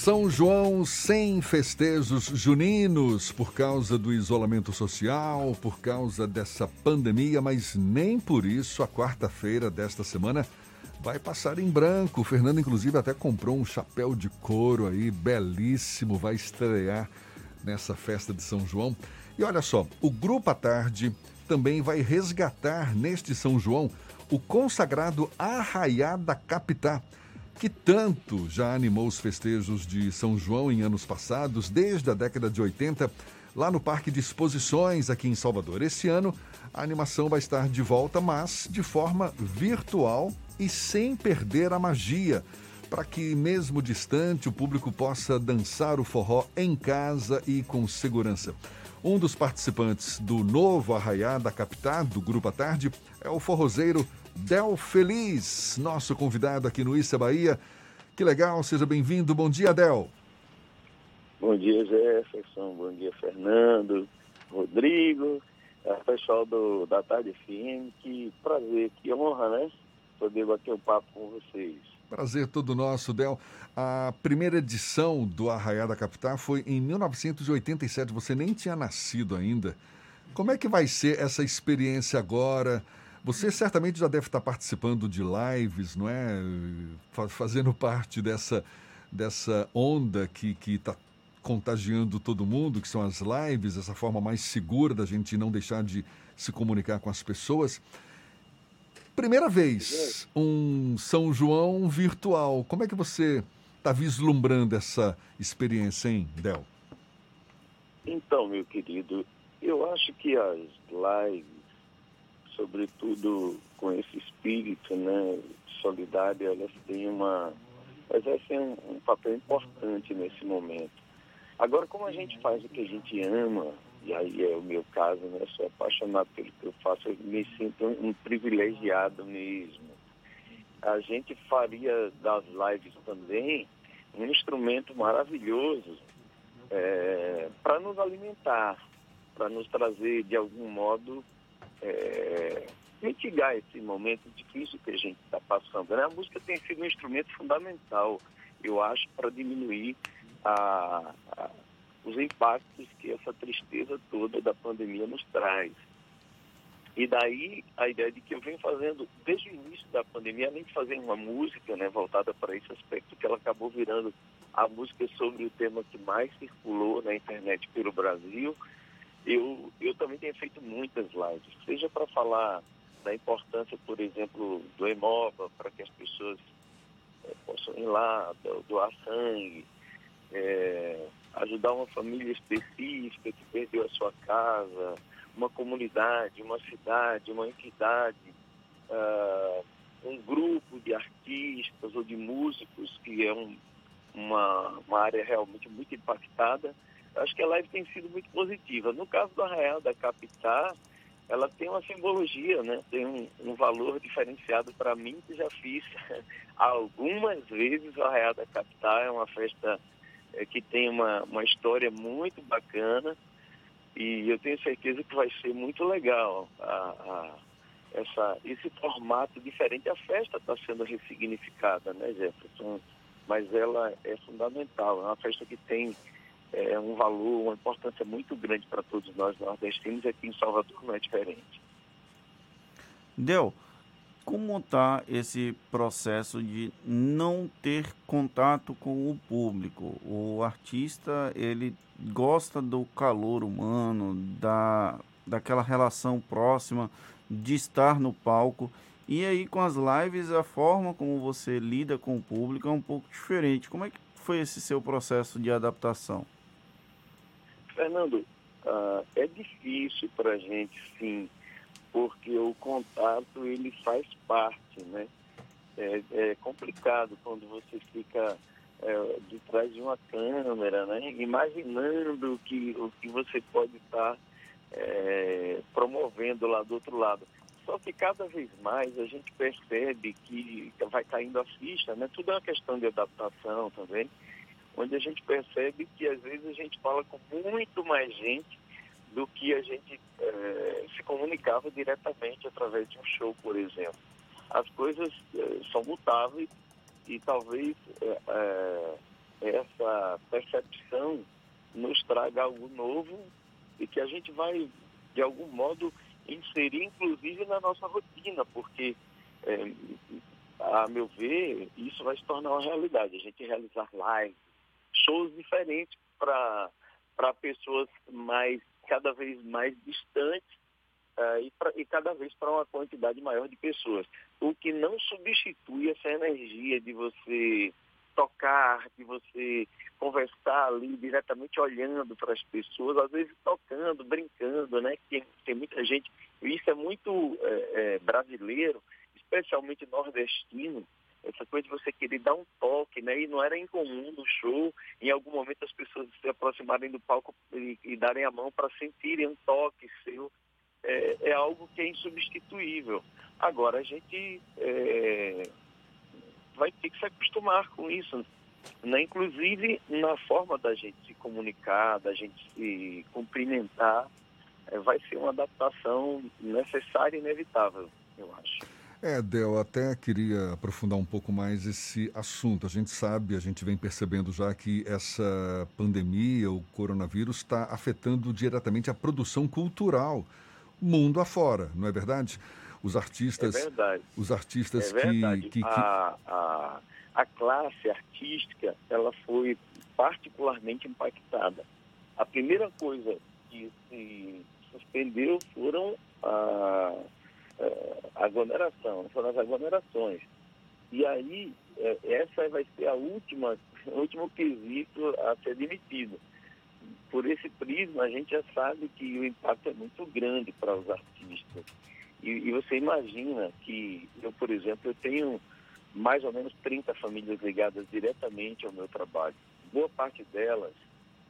São João sem festejos juninos por causa do isolamento social, por causa dessa pandemia, mas nem por isso a quarta-feira desta semana vai passar em branco. O Fernando, inclusive, até comprou um chapéu de couro aí, belíssimo, vai estrear nessa festa de São João. E olha só, o Grupo à Tarde também vai resgatar neste São João o consagrado Arraiá da Capitá que tanto já animou os festejos de São João em anos passados, desde a década de 80, lá no Parque de Exposições, aqui em Salvador. Esse ano, a animação vai estar de volta, mas de forma virtual e sem perder a magia, para que, mesmo distante, o público possa dançar o forró em casa e com segurança. Um dos participantes do novo Arraiá da Capitã, do Grupo à Tarde, é o forrozeiro Del Feliz, nosso convidado aqui no Issa Bahia. Que legal, seja bem-vindo. Bom dia, Del. Bom dia, Jefferson. Bom dia, Fernando, Rodrigo, é, pessoal do, da Tarde FM. Que prazer, que honra, né? Poder bater um papo com vocês. Prazer todo nosso, Del. A primeira edição do Arraiá da Capital foi em 1987. Você nem tinha nascido ainda. Como é que vai ser essa experiência agora? Você certamente já deve estar participando de lives, não é? Fazendo parte dessa, dessa onda que está contagiando todo mundo, que são as lives, essa forma mais segura da gente não deixar de se comunicar com as pessoas. Primeira vez, um São João virtual. Como é que você está vislumbrando essa experiência, hein, Del? Então, meu querido, eu acho que as lives sobretudo com esse espírito né, solidário, elas têm uma. exercem um, um papel importante nesse momento. Agora, como a gente faz o que a gente ama, e aí é o meu caso, né? Sou apaixonado pelo que eu faço, eu me sinto um, privilegiado mesmo. A gente faria das lives também um instrumento maravilhoso é, para nos alimentar, para nos trazer de algum modo é, mitigar esse momento difícil que a gente está passando. Né? A música tem sido um instrumento fundamental, eu acho, para diminuir a, a, os impactos que essa tristeza toda da pandemia nos traz. E daí a ideia de que eu venho fazendo desde o início da pandemia, além de fazer uma música né, voltada para esse aspecto, que ela acabou virando a música sobre o tema que mais circulou na internet pelo Brasil, eu, eu também tenho feito muitas lives, seja para falar da importância, por exemplo, do Hemoba, para que as pessoas é, possam ir lá, doar sangue, é, ajudar uma família específica que perdeu a sua casa, uma comunidade, uma cidade, uma entidade, uh, um grupo de artistas ou de músicos que é um, uma, uma área realmente muito impactada. Acho que a live tem sido muito positiva. No caso do Arraial da Capital, ela tem uma simbologia, né? tem um, um valor diferenciado para mim, que já fiz algumas vezes o Arraial da Capital. É uma festa é, que tem uma, uma história muito bacana e eu tenho certeza que vai ser muito legal a, a, essa, esse formato diferente. A festa está sendo ressignificada, né, Jefferson? Mas ela é fundamental. É uma festa que tem é, um valor, uma importância muito grande para todos nós nordestinos e aqui em Salvador não é diferente. Deu como está esse processo de não ter contato com o público? O artista, ele gosta do calor humano, da, daquela relação próxima, de estar no palco. E aí, com as lives, a forma como você lida com o público é um pouco diferente. Como é que foi esse seu processo de adaptação? Fernando, uh, é difícil para a gente, sim, porque o contato ele faz parte, né? É, é complicado quando você fica é, de trás de uma câmera, né? Imaginando que, o que você pode estar é, promovendo lá do outro lado. Só que cada vez mais a gente percebe que vai caindo a ficha, né? Tudo é uma questão de adaptação também, onde a gente percebe que às vezes a gente fala com muito mais gente do que a gente é, se comunicava diretamente através de um show, por exemplo. As coisas é, são mutáveis e talvez é, essa percepção nos traga algo novo e que a gente vai, de algum modo, inserir, inclusive, na nossa rotina, porque, a meu ver, isso vai se tornar uma realidade. A gente realizar lives, shows diferentes para pessoas mais cada vez mais distantes uh, e, pra, e cada vez para uma quantidade maior de pessoas. O que não substitui essa energia de você tocar, de você conversar ali diretamente olhando para as pessoas, às vezes tocando, brincando, né? Tem, tem muita gente, isso é muito é, é, brasileiro, especialmente nordestino, essa coisa de você querer dar um toque, né? E não era incomum no show, em algum momento as pessoas se aproximarem do palco e, e darem a mão para sentirem um toque seu. É, é, algo que é insubstituível. Agora, a gente é, vai ter que se acostumar com isso, né? inclusive na forma da gente se comunicar, da gente se cumprimentar, é, vai ser uma adaptação necessária e inevitável, eu acho. É, Del, até queria aprofundar um pouco mais esse assunto. A gente sabe, a gente vem percebendo já que essa pandemia, o coronavírus, está afetando diretamente a produção cultural mundo afora, não é verdade? Os artistas. É verdade. Os artistas é verdade. que. que, que... A, a, a classe artística ela foi particularmente impactada. A primeira coisa que se suspendeu foram a uh, aglomeração, foram as aglomerações. E aí, uh, essa vai ser a última, o último quesito a ser demitido. Por esse prisma, a gente já sabe que o impacto é muito grande para os artistas. E, e você imagina que eu, por exemplo, eu tenho mais ou menos 30 famílias ligadas diretamente ao meu trabalho. Boa parte delas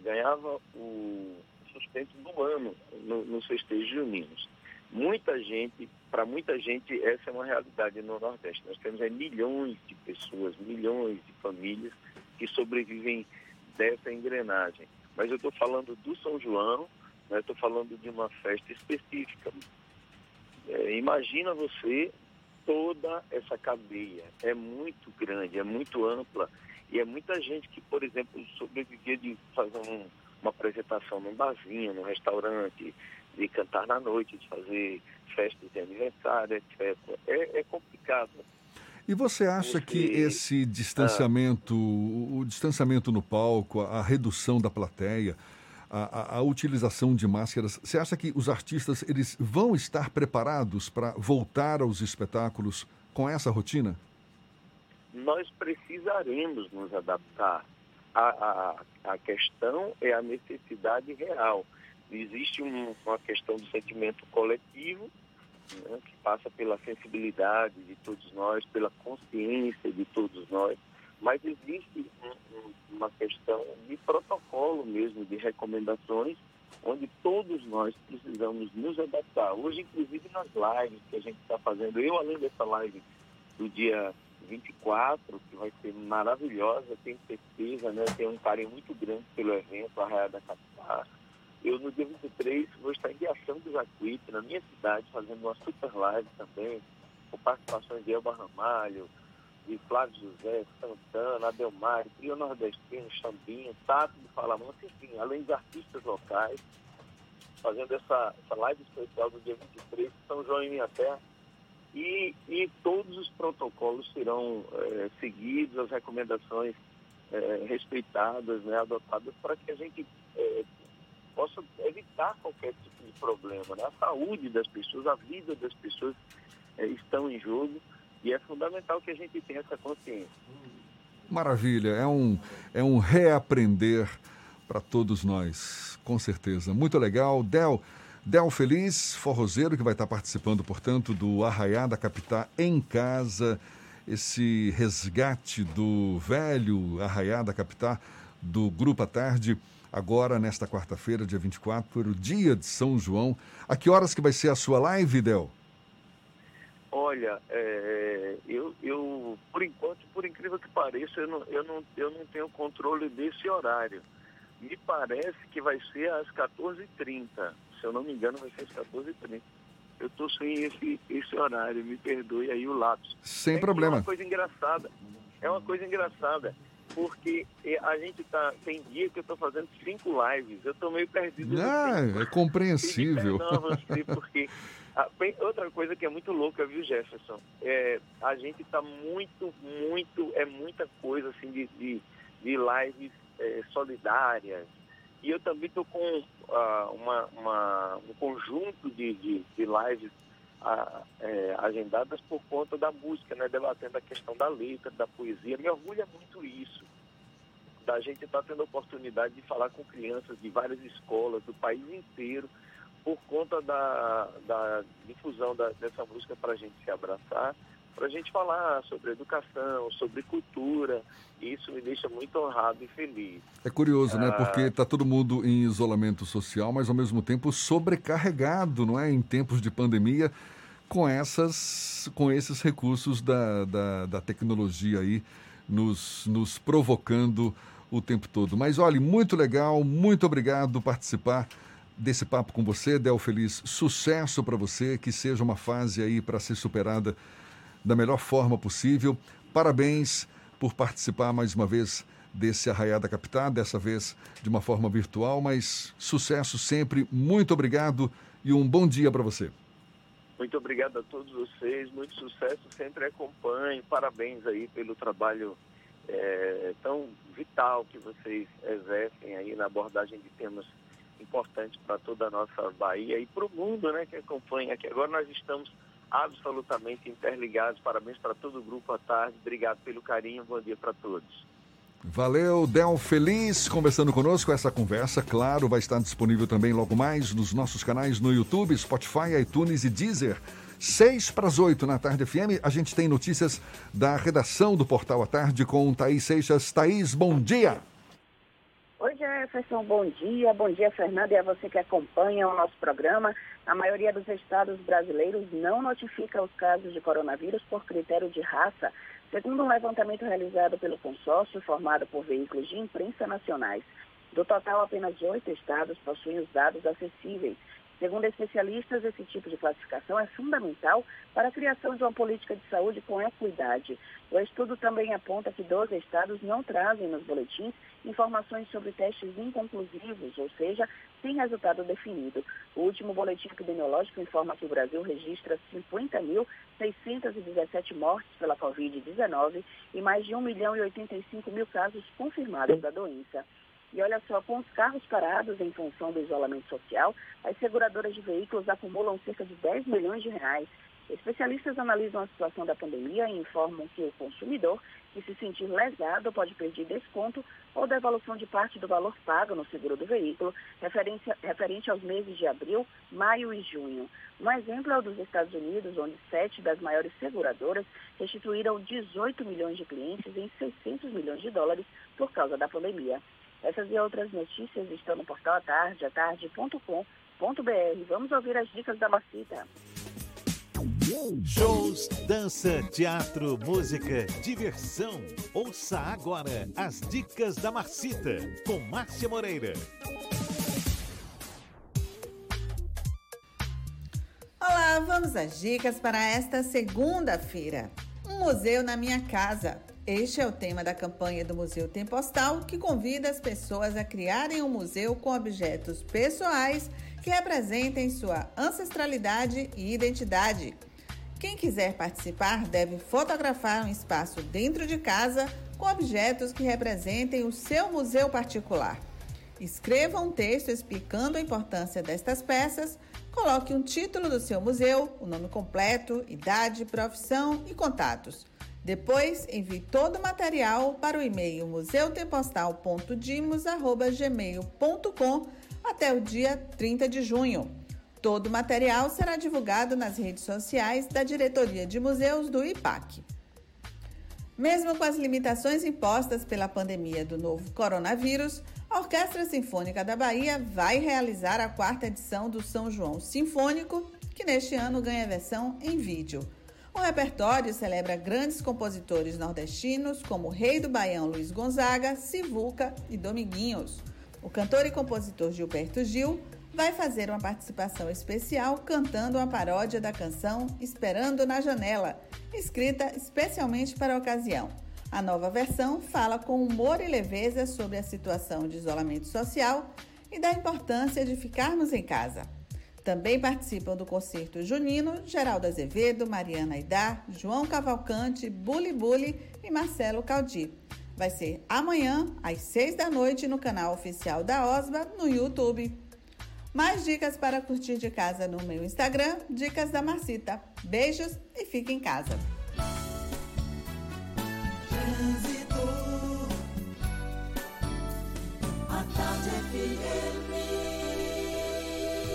ganhava o sustento do ano no, nos festejos juninos. Muita gente, para muita gente, essa é uma realidade no Nordeste. Nós temos aí milhões de pessoas, milhões de famílias que sobrevivem dessa engrenagem. Mas eu estou falando do São João, né? estou falando de uma festa específica. É, imagina você toda essa cadeia. É muito grande, é muito ampla. E é muita gente que, por exemplo, sobrevivia de fazer um, uma apresentação num barzinho, num restaurante, de cantar na noite, de fazer festas de aniversário, etc. É, é complicado. E você acha que esse distanciamento, o distanciamento no palco, a, a redução da plateia, a, a, a, utilização de máscaras, você acha que os artistas eles vão estar preparados para voltar aos espetáculos com essa rotina? Nós precisaremos nos adaptar. A, a, a questão é a necessidade real. Existe um, uma questão do sentimento coletivo né, que passa pela sensibilidade de todos nós, pela consciência de todos nós, mas existe um, uma questão de protocolo mesmo, de recomendações, onde todos nós precisamos nos adaptar. Hoje, inclusive nas lives que a gente está fazendo, eu além dessa live do dia 24, que vai ser maravilhosa, tenho certeza, né? Tenho um carinho muito grande pelo evento, a Raia da Capital eu, no dia 23, vou estar em Viação do Jacuípe, na minha cidade, fazendo uma super live também, com participações de Elba Ramalho, de Flávio José, Santana, Adelmar, Trio Nordestino, Xambinho, Tato de Fala Mansa, enfim, além dos artistas locais, fazendo essa, essa live especial do dia 23, São João em Minha Terra. E, e todos os protocolos serão é, seguidos, as recomendações é, respeitadas, né, adotadas, para que a gente é, possa evitar qualquer tipo de problema. Né? A saúde das pessoas, a vida das pessoas é, estão em jogo e é fundamental que a gente tenha essa consciência. Maravilha, é um, é um reaprender para todos nós, com certeza. Muito legal. Del, Del Feliz, forrozeiro, que vai estar participando, portanto, do Arraiá da Capitã em casa, esse resgate do velho Arraiá da Capitã do Grupo à Tarde agora nesta quarta-feira, dia 24, o dia de São João. A que horas que vai ser a sua live, Del? Olha, é, eu, eu, por enquanto, por incrível que pareça, eu não, eu, não, eu não tenho controle desse horário. Me parece que vai ser às 14h30. Se eu não me engano, vai ser às 14h30. Eu estou sem esse, esse horário, me perdoe aí o lápis. Sem é problema. É uma coisa engraçada. É uma coisa engraçada porque a gente tá tem dia que eu estou fazendo cinco lives, eu estou meio perdido. Ah, é compreensível. Não, porque a, outra coisa que é muito louca, viu, Jefferson? É, a gente está muito, muito, é muita coisa assim de, de, de lives é, solidárias. E eu também estou com uh, uma, uma, um conjunto de, de, de lives a, é, agendadas por conta da música, né, debatendo a questão da letra, da poesia. Me orgulha muito isso, da gente estar tá tendo a oportunidade de falar com crianças de várias escolas do país inteiro, por conta da, da difusão da, dessa música para a gente se abraçar, para a gente falar sobre educação, sobre cultura. E isso me deixa muito honrado e feliz. É curioso, né? ah, né? Porque está todo mundo em isolamento social, mas ao mesmo tempo sobrecarregado, não é? Em tempos de pandemia, com, essas, com esses recursos da, da, da tecnologia aí nos, nos provocando o tempo todo. Mas olha, muito legal, muito obrigado por participar desse papo com você, Del Feliz. Sucesso para você, que seja uma fase aí para ser superada da melhor forma possível. Parabéns por participar mais uma vez desse Arraiada Capital, dessa vez de uma forma virtual, mas sucesso sempre. Muito obrigado e um bom dia para você. Muito obrigado a todos vocês, muito sucesso, sempre acompanho. Parabéns aí pelo trabalho é, tão vital que vocês exercem aí na abordagem de temas importantes para toda a nossa Bahia e para o mundo, né, que acompanha aqui. Agora nós estamos absolutamente interligados. Parabéns para todo o grupo à tarde. Obrigado pelo carinho. Bom dia para todos. Valeu, Del Feliz, conversando conosco. Essa conversa, claro, vai estar disponível também logo mais nos nossos canais no YouTube, Spotify, iTunes e Deezer. Seis para as oito na Tarde FM, a gente tem notícias da redação do Portal à Tarde com Thaís Seixas. Thaís, bom dia! Oi, Jefferson, bom dia. Bom dia, Fernando, e a você que acompanha o nosso programa. A maioria dos estados brasileiros não notifica os casos de coronavírus por critério de raça, segundo um levantamento realizado pelo consórcio formado por veículos de imprensa nacionais. Do total, apenas oito estados possuem os dados acessíveis. Segundo especialistas, esse tipo de classificação é fundamental para a criação de uma política de saúde com equidade. O estudo também aponta que 12 estados não trazem nos boletins informações sobre testes inconclusivos, ou seja, sem resultado definido. O último boletim epidemiológico informa que o Brasil registra 50.617 mortes pela Covid-19 e mais de 1 milhão e 85 mil casos confirmados da doença. E olha só, com os carros parados em função do isolamento social, as seguradoras de veículos acumulam cerca de 10 milhões de reais. Especialistas analisam a situação da pandemia e informam que o consumidor que se sentir lesado pode pedir desconto ou devolução de parte do valor pago no seguro do veículo, referente aos meses de abril, maio e junho. Um exemplo é o dos Estados Unidos, onde sete das maiores seguradoras restituíram 18 milhões de clientes em 600 milhões de dólares por causa da pandemia. Essas e outras notícias estão no portal Atarde, atarde.com.br. Vamos ouvir as dicas da Marcita. Shows, dança, teatro, música, diversão. Ouça agora as dicas da Marcita com Márcia Moreira. Olá, vamos às dicas para esta segunda-feira. Um museu na minha casa. Este é o tema da campanha do Museu Tempostal, que convida as pessoas a criarem um museu com objetos pessoais que representem sua ancestralidade e identidade. Quem quiser participar deve fotografar um espaço dentro de casa com objetos que representem o seu museu particular. Escreva um texto explicando a importância destas peças, coloque um título do seu museu, o nome completo, idade, profissão e contatos. Depois, envie todo o material para o e-mail museutempostal.dimos.gmail.com até o dia 30 de junho. Todo o material será divulgado nas redes sociais da Diretoria de Museus do IPAC. Mesmo com as limitações impostas pela pandemia do novo coronavírus, a Orquestra Sinfônica da Bahia vai realizar a quarta edição do São João Sinfônico, que neste ano ganha versão em vídeo. O repertório celebra grandes compositores nordestinos como o Rei do Baião Luiz Gonzaga, Sivuca e Dominguinhos. O cantor e compositor Gilberto Gil vai fazer uma participação especial cantando uma paródia da canção Esperando na Janela, escrita especialmente para a ocasião. A nova versão fala com humor e leveza sobre a situação de isolamento social e da importância de ficarmos em casa. Também participam do concerto junino Geraldo Azevedo, Mariana Aidar, João Cavalcante, Bully Bully e Marcelo Caldi. Vai ser amanhã, às seis da noite, no canal oficial da OSBA, no YouTube. Mais dicas para curtir de casa no meu Instagram, Dicas da Marcita. Beijos e fique em casa.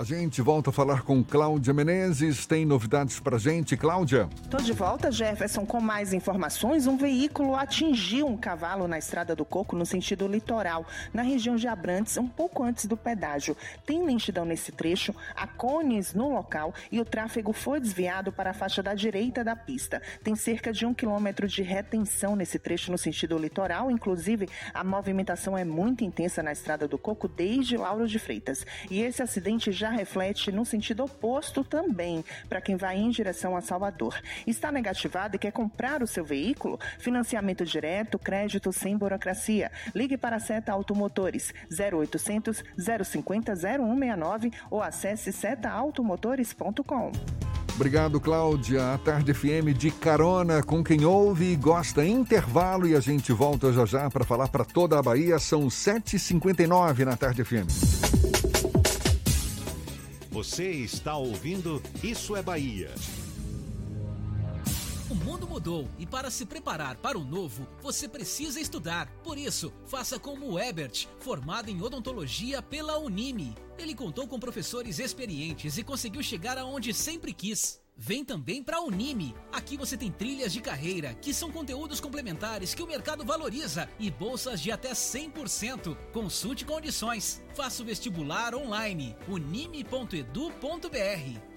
A gente volta a falar com Cláudia Menezes. Tem novidades pra gente, Cláudia? Tô de volta, Jefferson, com mais informações. Um veículo atingiu um cavalo na Estrada do Coco no sentido litoral, na região de Abrantes, um pouco antes do pedágio. Tem lentidão nesse trecho, há cones no local e o tráfego foi desviado para a faixa da direita da pista. Tem cerca de um quilômetro de retenção nesse trecho no sentido litoral, inclusive a movimentação é muito intensa na Estrada do Coco desde Lauro de Freitas. E esse acidente já reflete no sentido oposto também para quem vai em direção a Salvador. Está negativado e quer comprar o seu veículo? Financiamento direto, crédito sem burocracia. Ligue para a Seta Automotores 0800 050 0169 ou acesse setaautomotores.com. Obrigado, Cláudia. A Tarde FM de carona com quem ouve e gosta. Intervalo e a gente volta já já para falar para toda a Bahia. São 7h59 na Tarde FM. Você está ouvindo Isso é Bahia. O mundo mudou e para se preparar para o novo, você precisa estudar. Por isso, faça como o Ebert, formado em odontologia pela Unime. Ele contou com professores experientes e conseguiu chegar aonde sempre quis. Vem também para a Unime. Aqui você tem trilhas de carreira, que são conteúdos complementares que o mercado valoriza e bolsas de até 100%. Consulte condições. Faça o vestibular online unime.edu.br.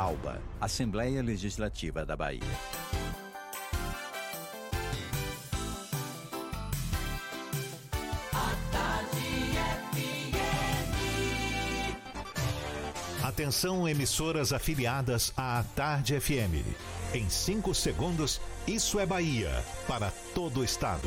ALBA, Assembleia Legislativa da Bahia. Atenção, emissoras afiliadas à Tarde FM. Em 5 segundos, isso é Bahia para todo o estado.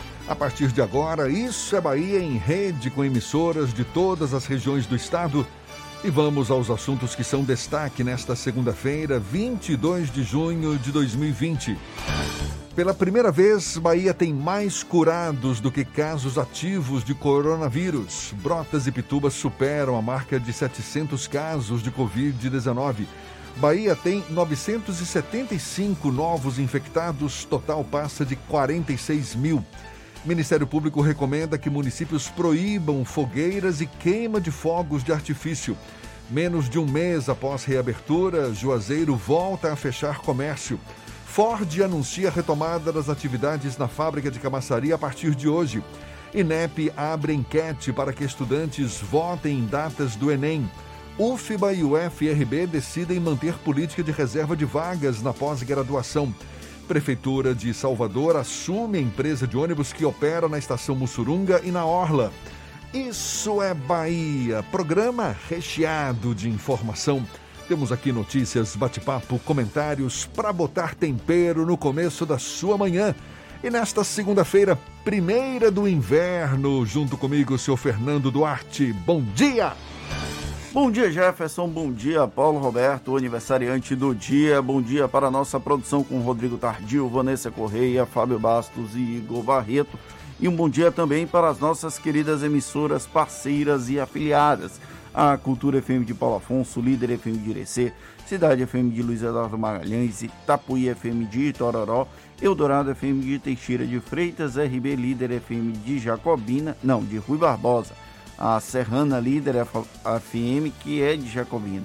A partir de agora, Isso é Bahia em rede com emissoras de todas as regiões do estado. E vamos aos assuntos que são destaque nesta segunda-feira, 22 de junho de 2020. Pela primeira vez, Bahia tem mais curados do que casos ativos de coronavírus. Brotas e Pitubas superam a marca de 700 casos de Covid-19. Bahia tem 975 novos infectados, total passa de 46 mil. Ministério Público recomenda que municípios proíbam fogueiras e queima de fogos de artifício. Menos de um mês após reabertura, Juazeiro volta a fechar comércio. Ford anuncia a retomada das atividades na fábrica de camaçaria a partir de hoje. INEP abre enquete para que estudantes votem em datas do Enem. UFBA e UFRB decidem manter política de reserva de vagas na pós-graduação. Prefeitura de Salvador assume a empresa de ônibus que opera na estação Mussurunga e na Orla. Isso é Bahia, programa recheado de informação. Temos aqui notícias, bate-papo, comentários para botar tempero no começo da sua manhã. E nesta segunda-feira, primeira do inverno, junto comigo, o senhor Fernando Duarte. Bom dia! Bom dia, Jefferson. Bom dia, Paulo Roberto, aniversariante do dia. Bom dia para a nossa produção com Rodrigo Tardio, Vanessa Correia, Fábio Bastos e Igor Barreto. E um bom dia também para as nossas queridas emissoras parceiras e afiliadas. A Cultura FM de Paulo Afonso, Líder FM de Irecê, Cidade FM de Luiz Eduardo Magalhães, Itapuí FM de Itororó, Eldorado FM de Teixeira de Freitas, RB Líder FM de Jacobina, não, de Rui Barbosa a Serrana Líder FM, que é de Jacobina.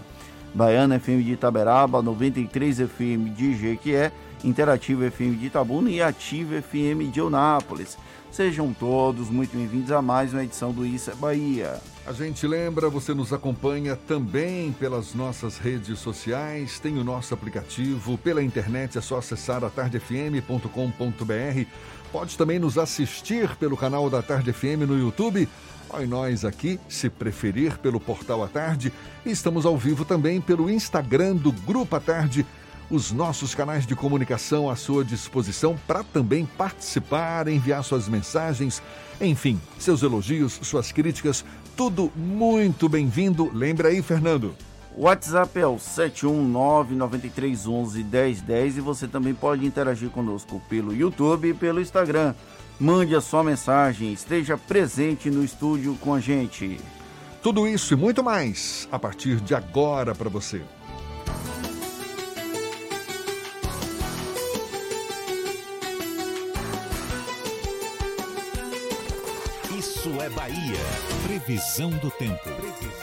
Baiana FM de Itaberaba, 93 FM de Jequié, Interativa FM de Itabuna e Ativa FM de Eunápolis. Sejam todos muito bem-vindos a mais uma edição do Isso é Bahia. A gente lembra, você nos acompanha também pelas nossas redes sociais, tem o nosso aplicativo, pela internet é só acessar atardefm.com.br. Pode também nos assistir pelo canal da Tarde FM no YouTube Olha nós aqui, se preferir, pelo Portal à Tarde. Estamos ao vivo também pelo Instagram do Grupo à Tarde. Os nossos canais de comunicação à sua disposição para também participar, enviar suas mensagens, enfim, seus elogios, suas críticas, tudo muito bem-vindo. Lembra aí, Fernando? O WhatsApp é o 71993111010 e você também pode interagir conosco pelo YouTube e pelo Instagram. Mande a sua mensagem, esteja presente no estúdio com a gente. Tudo isso e muito mais a partir de agora para você. Isso é Bahia. Previsão do tempo. Previsão do tempo.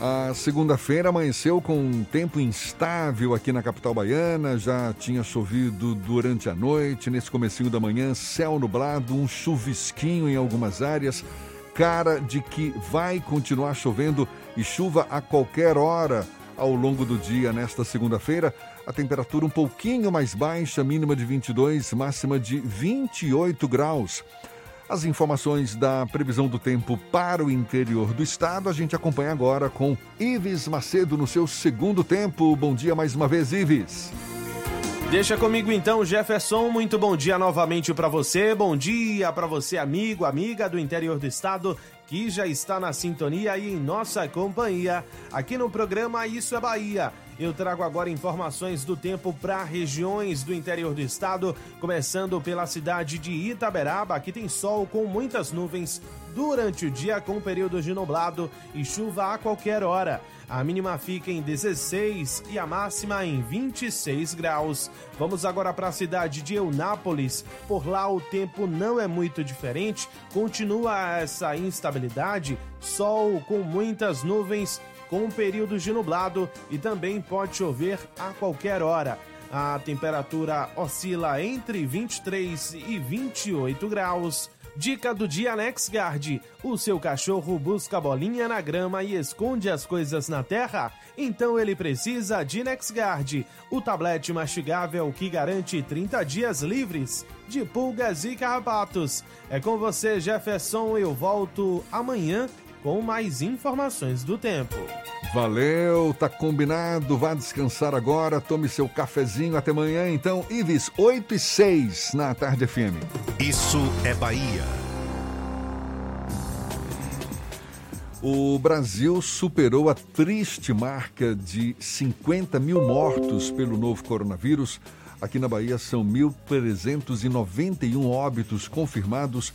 A segunda-feira amanheceu com um tempo instável aqui na capital baiana, já tinha chovido durante a noite, nesse comecinho da manhã, céu nublado, um chuvisquinho em algumas áreas, cara de que vai continuar chovendo e chuva a qualquer hora ao longo do dia nesta segunda-feira. A temperatura um pouquinho mais baixa, mínima de 22, máxima de 28 graus. As informações da previsão do tempo para o interior do estado a gente acompanha agora com Ives Macedo no seu segundo tempo. Bom dia mais uma vez, Ives. Deixa comigo então, Jefferson. Muito bom dia novamente para você. Bom dia para você, amigo, amiga do interior do estado que já está na sintonia e em nossa companhia aqui no programa Isso é Bahia. Eu trago agora informações do tempo para regiões do interior do estado, começando pela cidade de Itaberaba, que tem sol com muitas nuvens durante o dia, com períodos de nublado e chuva a qualquer hora. A mínima fica em 16 e a máxima em 26 graus. Vamos agora para a cidade de Eunápolis. Por lá o tempo não é muito diferente, continua essa instabilidade, sol com muitas nuvens com períodos de nublado e também pode chover a qualquer hora. A temperatura oscila entre 23 e 28 graus. Dica do dia NexGuard. O seu cachorro busca bolinha na grama e esconde as coisas na terra? Então ele precisa de NexGuard, o tablete mastigável que garante 30 dias livres de pulgas e carrapatos. É com você, Jefferson. Eu volto amanhã com mais informações do tempo. Valeu, tá combinado. Vá descansar agora, tome seu cafezinho. Até amanhã, então. Ives, 8 e 6 na Tarde FM. Isso é Bahia. O Brasil superou a triste marca de 50 mil mortos pelo novo coronavírus. Aqui na Bahia são 1.391 óbitos confirmados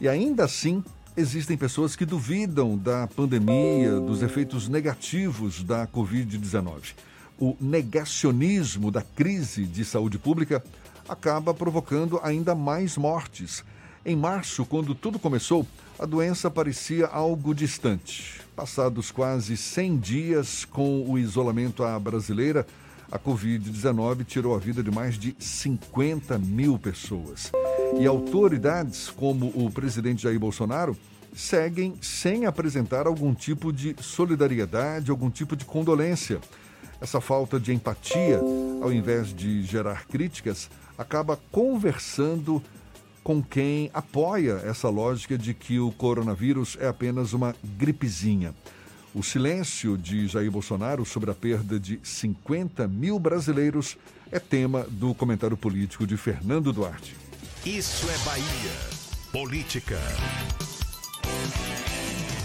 e ainda assim existem pessoas que duvidam da pandemia, dos efeitos negativos da Covid-19. O negacionismo da crise de saúde pública acaba provocando ainda mais mortes. Em março, quando tudo começou, a doença parecia algo distante. Passados quase 100 dias com o isolamento à brasileira, a Covid-19 tirou a vida de mais de 50 mil pessoas. E autoridades, como o presidente Jair Bolsonaro, seguem sem apresentar algum tipo de solidariedade, algum tipo de condolência. Essa falta de empatia, ao invés de gerar críticas, acaba conversando com quem apoia essa lógica de que o coronavírus é apenas uma gripezinha. O silêncio de Jair Bolsonaro sobre a perda de 50 mil brasileiros é tema do comentário político de Fernando Duarte. Isso é Bahia. Política.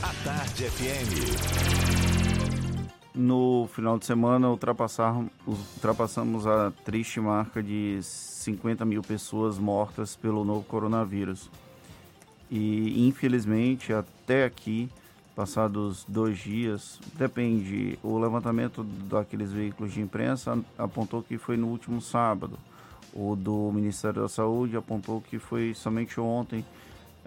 A Tarde FM. No final de semana, ultrapassamos a triste marca de 50 mil pessoas mortas pelo novo coronavírus. E, infelizmente, até aqui, passados dois dias, depende, o levantamento daqueles veículos de imprensa apontou que foi no último sábado. O do Ministério da Saúde apontou que foi somente ontem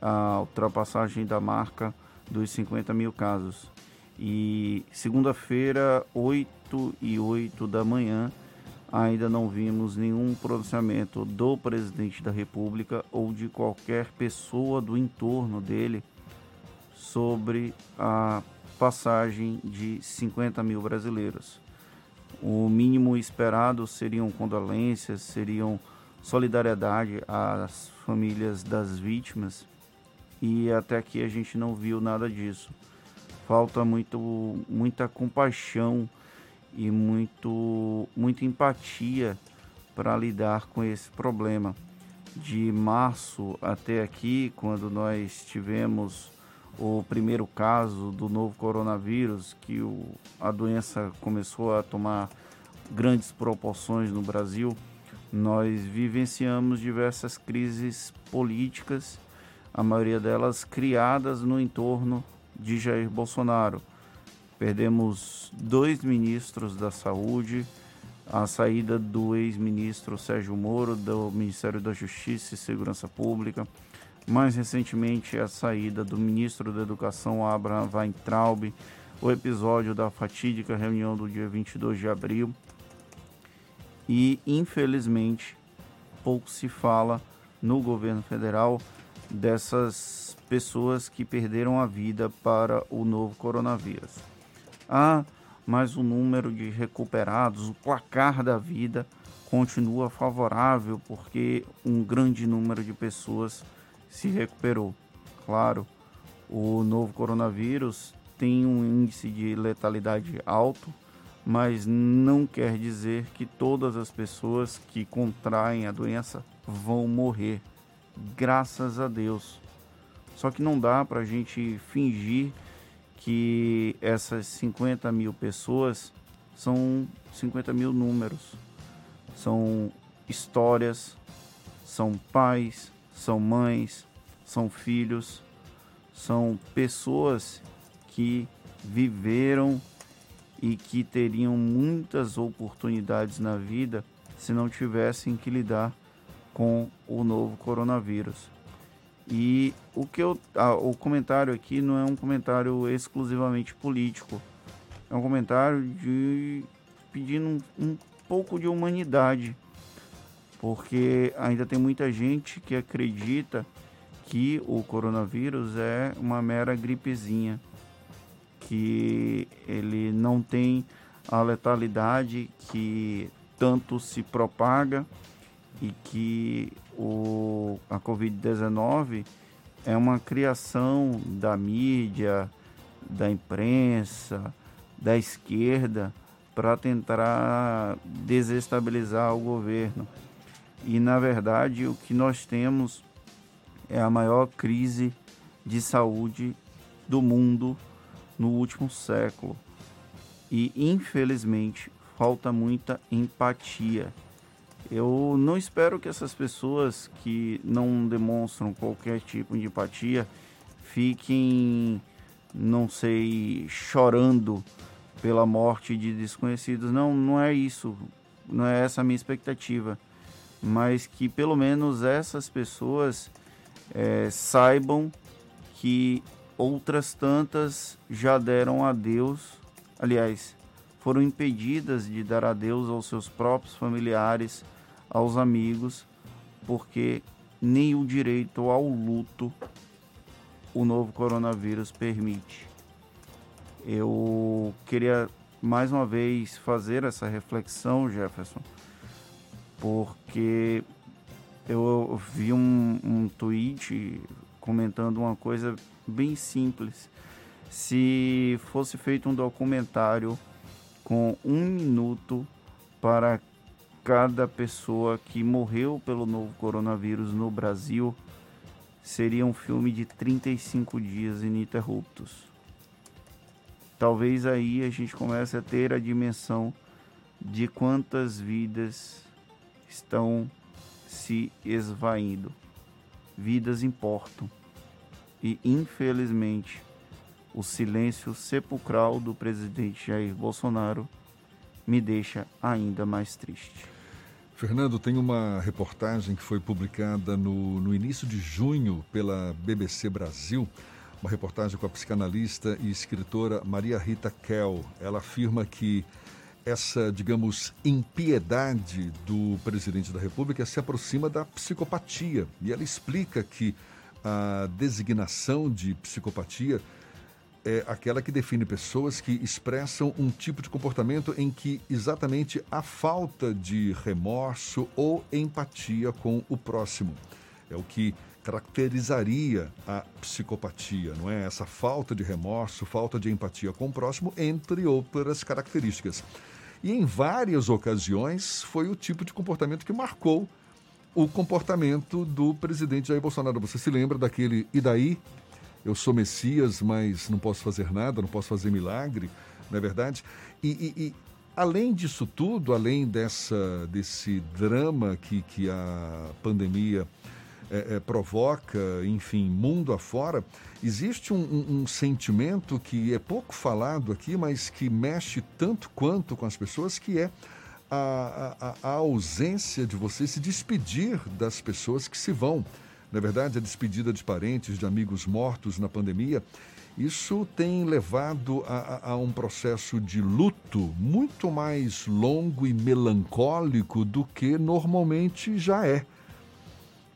a ultrapassagem da marca dos 50 mil casos. E segunda-feira, 8 e 8 da manhã, ainda não vimos nenhum pronunciamento do presidente da República ou de qualquer pessoa do entorno dele sobre a passagem de 50 mil brasileiros. O mínimo esperado seriam condolências, seriam solidariedade às famílias das vítimas e até aqui a gente não viu nada disso. Falta muito, muita compaixão e muito, muita empatia para lidar com esse problema. De março até aqui, quando nós tivemos o primeiro caso do novo coronavírus, que o, a doença começou a tomar grandes proporções no Brasil, nós vivenciamos diversas crises políticas a maioria delas criadas no entorno de Jair Bolsonaro. Perdemos dois ministros da Saúde, a saída do ex-ministro Sérgio Moro do Ministério da Justiça e Segurança Pública, mais recentemente a saída do ministro da Educação Abraham Weintraub, o episódio da fatídica reunião do dia 22 de abril e, infelizmente, pouco se fala no governo federal dessas pessoas que perderam a vida para o novo coronavírus. Ah, mas o número de recuperados, o placar da vida continua favorável porque um grande número de pessoas se recuperou. Claro, o novo coronavírus tem um índice de letalidade alto, mas não quer dizer que todas as pessoas que contraem a doença vão morrer. Graças a Deus. Só que não dá para a gente fingir que essas 50 mil pessoas são 50 mil números. São histórias, são pais, são mães, são filhos, são pessoas que viveram e que teriam muitas oportunidades na vida se não tivessem que lidar com o novo coronavírus. E o que eu, ah, o comentário aqui não é um comentário exclusivamente político, é um comentário de pedindo um, um pouco de humanidade, porque ainda tem muita gente que acredita que o coronavírus é uma mera gripezinha, que ele não tem a letalidade que tanto se propaga e que o, a Covid-19 é uma criação da mídia, da imprensa, da esquerda para tentar desestabilizar o governo. E na verdade o que nós temos é a maior crise de saúde do mundo no último século. E infelizmente falta muita empatia eu não espero que essas pessoas que não demonstram qualquer tipo de empatia fiquem, não sei, chorando pela morte de desconhecidos. Não, não é isso. Não é essa a minha expectativa. Mas que pelo menos essas pessoas é, saibam que outras tantas já deram adeus. Aliás, foram impedidas de dar adeus aos seus próprios familiares aos amigos, porque nem o direito ao luto o novo coronavírus permite. Eu queria mais uma vez fazer essa reflexão, Jefferson, porque eu vi um, um tweet comentando uma coisa bem simples. Se fosse feito um documentário com um minuto para cada pessoa que morreu pelo novo coronavírus no Brasil seria um filme de 35 dias ininterruptos. Talvez aí a gente comece a ter a dimensão de quantas vidas estão se esvaindo. Vidas importam. E infelizmente, o silêncio sepulcral do presidente Jair Bolsonaro me deixa ainda mais triste. Fernando, tem uma reportagem que foi publicada no, no início de junho pela BBC Brasil, uma reportagem com a psicanalista e escritora Maria Rita Kell. Ela afirma que essa, digamos, impiedade do presidente da República se aproxima da psicopatia. E ela explica que a designação de psicopatia é aquela que define pessoas que expressam um tipo de comportamento em que exatamente a falta de remorso ou empatia com o próximo. É o que caracterizaria a psicopatia, não é? Essa falta de remorso, falta de empatia com o próximo, entre outras características. E em várias ocasiões foi o tipo de comportamento que marcou o comportamento do presidente Jair Bolsonaro. Você se lembra daquele e daí? eu sou Messias, mas não posso fazer nada, não posso fazer milagre, não é verdade? E, e, e além disso tudo, além dessa, desse drama que, que a pandemia é, é, provoca, enfim, mundo afora, existe um, um, um, sentimento que é pouco falado aqui, mas que mexe tanto quanto com as pessoas, que é a, a, a ausência de você se despedir das pessoas que se vão na verdade, a despedida de parentes, de amigos mortos na pandemia, isso tem levado a, a, um processo de luto muito mais longo e melancólico do que normalmente já é.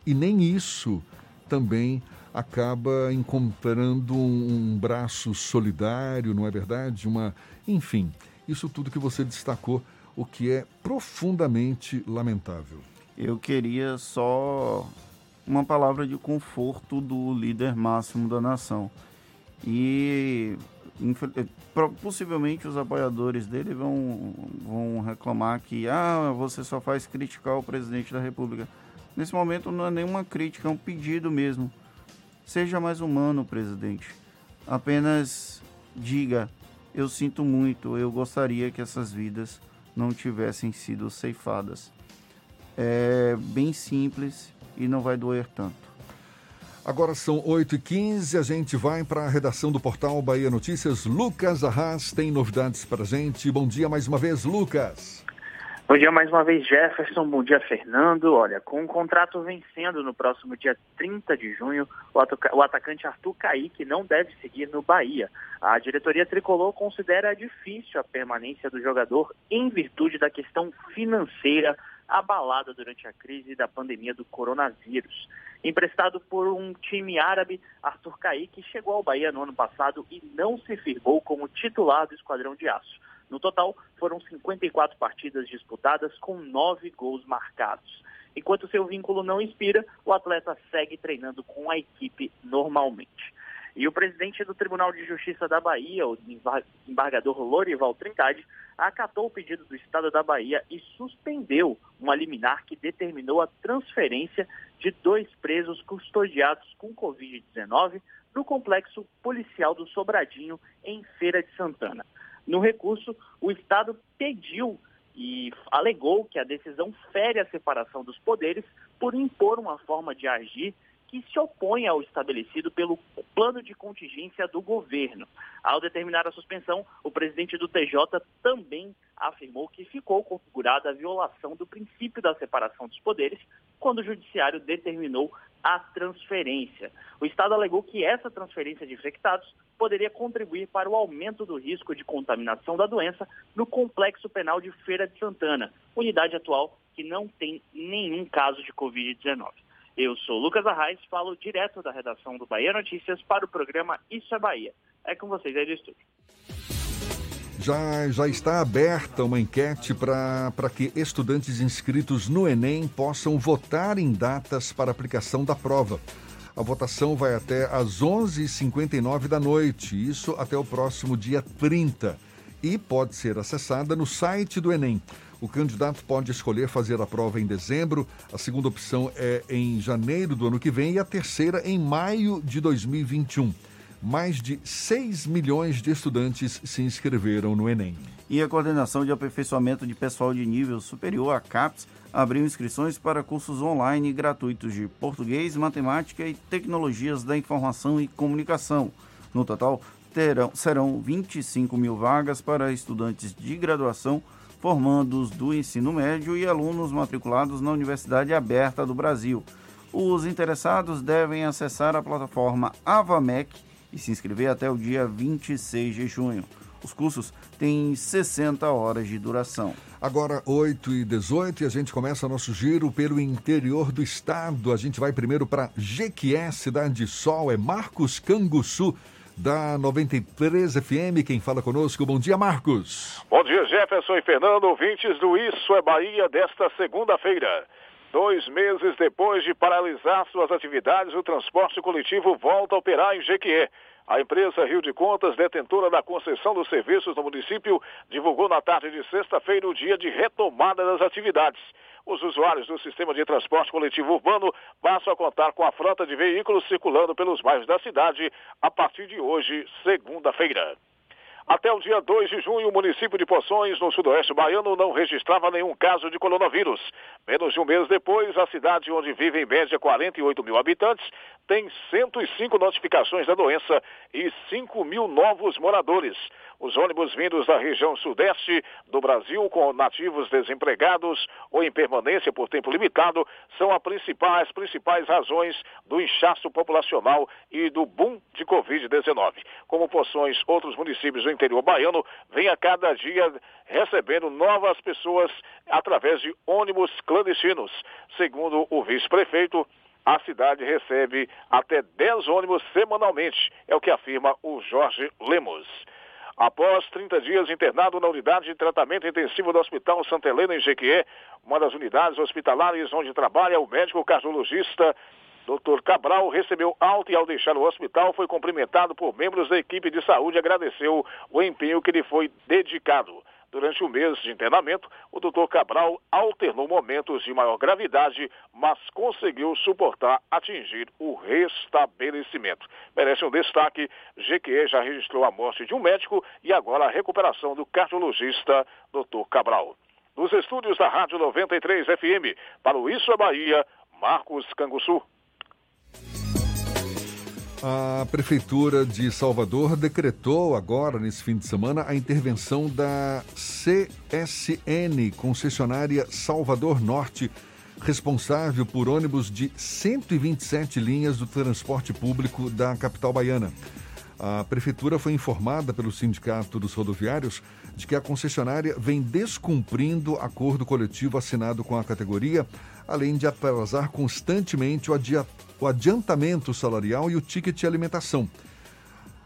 E nem isso também acaba encontrando um, braço solidário, não é verdade? Uma, enfim, isso tudo que você destacou, o que é profundamente lamentável. Eu queria só uma palavra de conforto do líder máximo da nação. E eh, possivelmente os apoiadores dele vão, vão reclamar que ah, você só faz criticar o presidente da república. Nesse momento não é nenhuma crítica, é um pedido mesmo. Seja mais humano, presidente. Apenas diga: eu sinto muito, eu gostaria que essas vidas não tivessem sido ceifadas. É bem simples e não vai doer tanto. Agora são 8h15, a gente vai para a redação do portal Bahia Notícias. Lucas Arras tem novidades para gente. Bom dia mais uma vez, Lucas. Bom dia mais uma vez, Jefferson. Bom dia, Fernando. Olha, com o contrato vencendo no próximo dia 30 de junho, o atacante Arthur Caíque não deve seguir no Bahia. A diretoria tricolor considera difícil a permanência do jogador em virtude da questão financeira abalada durante a crise da pandemia do coronavírus. Emprestado por um time árabe, Arthur Caíque chegou ao Bahia no ano passado e não se firmou como titular do Esquadrão de Aço. No total, foram 54 partidas disputadas com nove gols marcados. Enquanto seu vínculo não inspira, o atleta segue treinando com a equipe normalmente. E o presidente do Tribunal de Justiça da Bahia, o embargador Lorival Trindade, acatou o pedido do Estado da Bahia e suspendeu uma liminar que determinou a transferência de dois presos custodiados com Covid-19 no complexo policial do Sobradinho, em Feira de Santana. No recurso, o Estado pediu e alegou que a decisão fere a separação dos poderes por impor uma forma de agir que se opõe ao estabelecido pelo plano de contingência do governo. Ao determinar a suspensão, o presidente do TJ também afirmou que ficou configurada a violação do princípio da separação dos poderes quando o judiciário determinou a transferência. O Estado alegou que essa transferência de infectados poderia contribuir para o aumento do risco de contaminação da doença no complexo penal de Feira de Santana, unidade atual que não tem nenhum caso de Covid-19. Eu sou Lucas Arraes, falo direto da redação do Bahia Notícias para o programa Isso é Bahia. É com vocês aí do estúdio. Já, já está aberta uma enquete para que estudantes inscritos no Enem possam votar em datas para aplicação da prova. A votação vai até às 11h59 da noite, isso até o próximo dia 30, e pode ser acessada no site do Enem. O candidato pode escolher fazer a prova em dezembro, a segunda opção é em janeiro do ano que vem e a terceira em maio de 2021. Mais de 6 milhões de estudantes se inscreveram no Enem. E a Coordenação de Aperfeiçoamento de Pessoal de Nível Superior, a CAPES, abriu inscrições para cursos online gratuitos de português, matemática e tecnologias da informação e comunicação. No total, terão, serão 25 mil vagas para estudantes de graduação formandos do ensino médio e alunos matriculados na Universidade Aberta do Brasil. Os interessados devem acessar a plataforma AvaMec e se inscrever até o dia 26 de junho. Os cursos têm 60 horas de duração. Agora, 8 e 18 e a gente começa nosso giro pelo interior do estado. A gente vai primeiro para Jequié, Cidade de Sol, é Marcos Canguçu da 93 FM. Quem fala conosco, bom dia, Marcos. Bom dia, Jefferson e Fernando, ouvintes do Isso é Bahia desta segunda-feira. Dois meses depois de paralisar suas atividades, o transporte coletivo volta a operar em Jequié. A empresa Rio de Contas, detentora da concessão dos serviços no município, divulgou na tarde de sexta-feira o dia de retomada das atividades. Os usuários do sistema de transporte coletivo urbano passam a contar com a frota de veículos circulando pelos bairros da cidade a partir de hoje, segunda-feira. Até o dia 2 de junho, o município de Poções, no sudoeste baiano, não registrava nenhum caso de coronavírus. Menos de um mês depois, a cidade onde vivem em média 48 mil habitantes tem 105 notificações da doença e 5 mil novos moradores. Os ônibus vindos da região sudeste do Brasil, com nativos desempregados ou em permanência por tempo limitado, são as principais, principais razões do inchaço populacional e do boom de Covid-19. Como Poções, outros municípios do interior baiano vêm a cada dia recebendo novas pessoas através de ônibus clandestinos. Segundo o vice-prefeito, a cidade recebe até 10 ônibus semanalmente, é o que afirma o Jorge Lemos. Após 30 dias internado na unidade de tratamento intensivo do Hospital Santa Helena, em Jequié, uma das unidades hospitalares onde trabalha o médico cardiologista Dr. Cabral recebeu alta e ao deixar o hospital foi cumprimentado por membros da equipe de saúde e agradeceu o empenho que lhe foi dedicado. Durante o mês de internamento, o doutor Cabral alternou momentos de maior gravidade, mas conseguiu suportar atingir o restabelecimento. Merece um destaque, GQE já registrou a morte de um médico e agora a recuperação do cardiologista doutor Cabral. Dos estúdios da Rádio 93 FM, para o Isso é Bahia, Marcos Canguçu. A Prefeitura de Salvador decretou agora, nesse fim de semana, a intervenção da CSN, concessionária Salvador Norte, responsável por ônibus de 127 linhas do transporte público da capital baiana. A Prefeitura foi informada pelo Sindicato dos Rodoviários de que a concessionária vem descumprindo acordo coletivo assinado com a categoria, além de atrasar constantemente o adiamento o adiantamento salarial e o ticket de alimentação.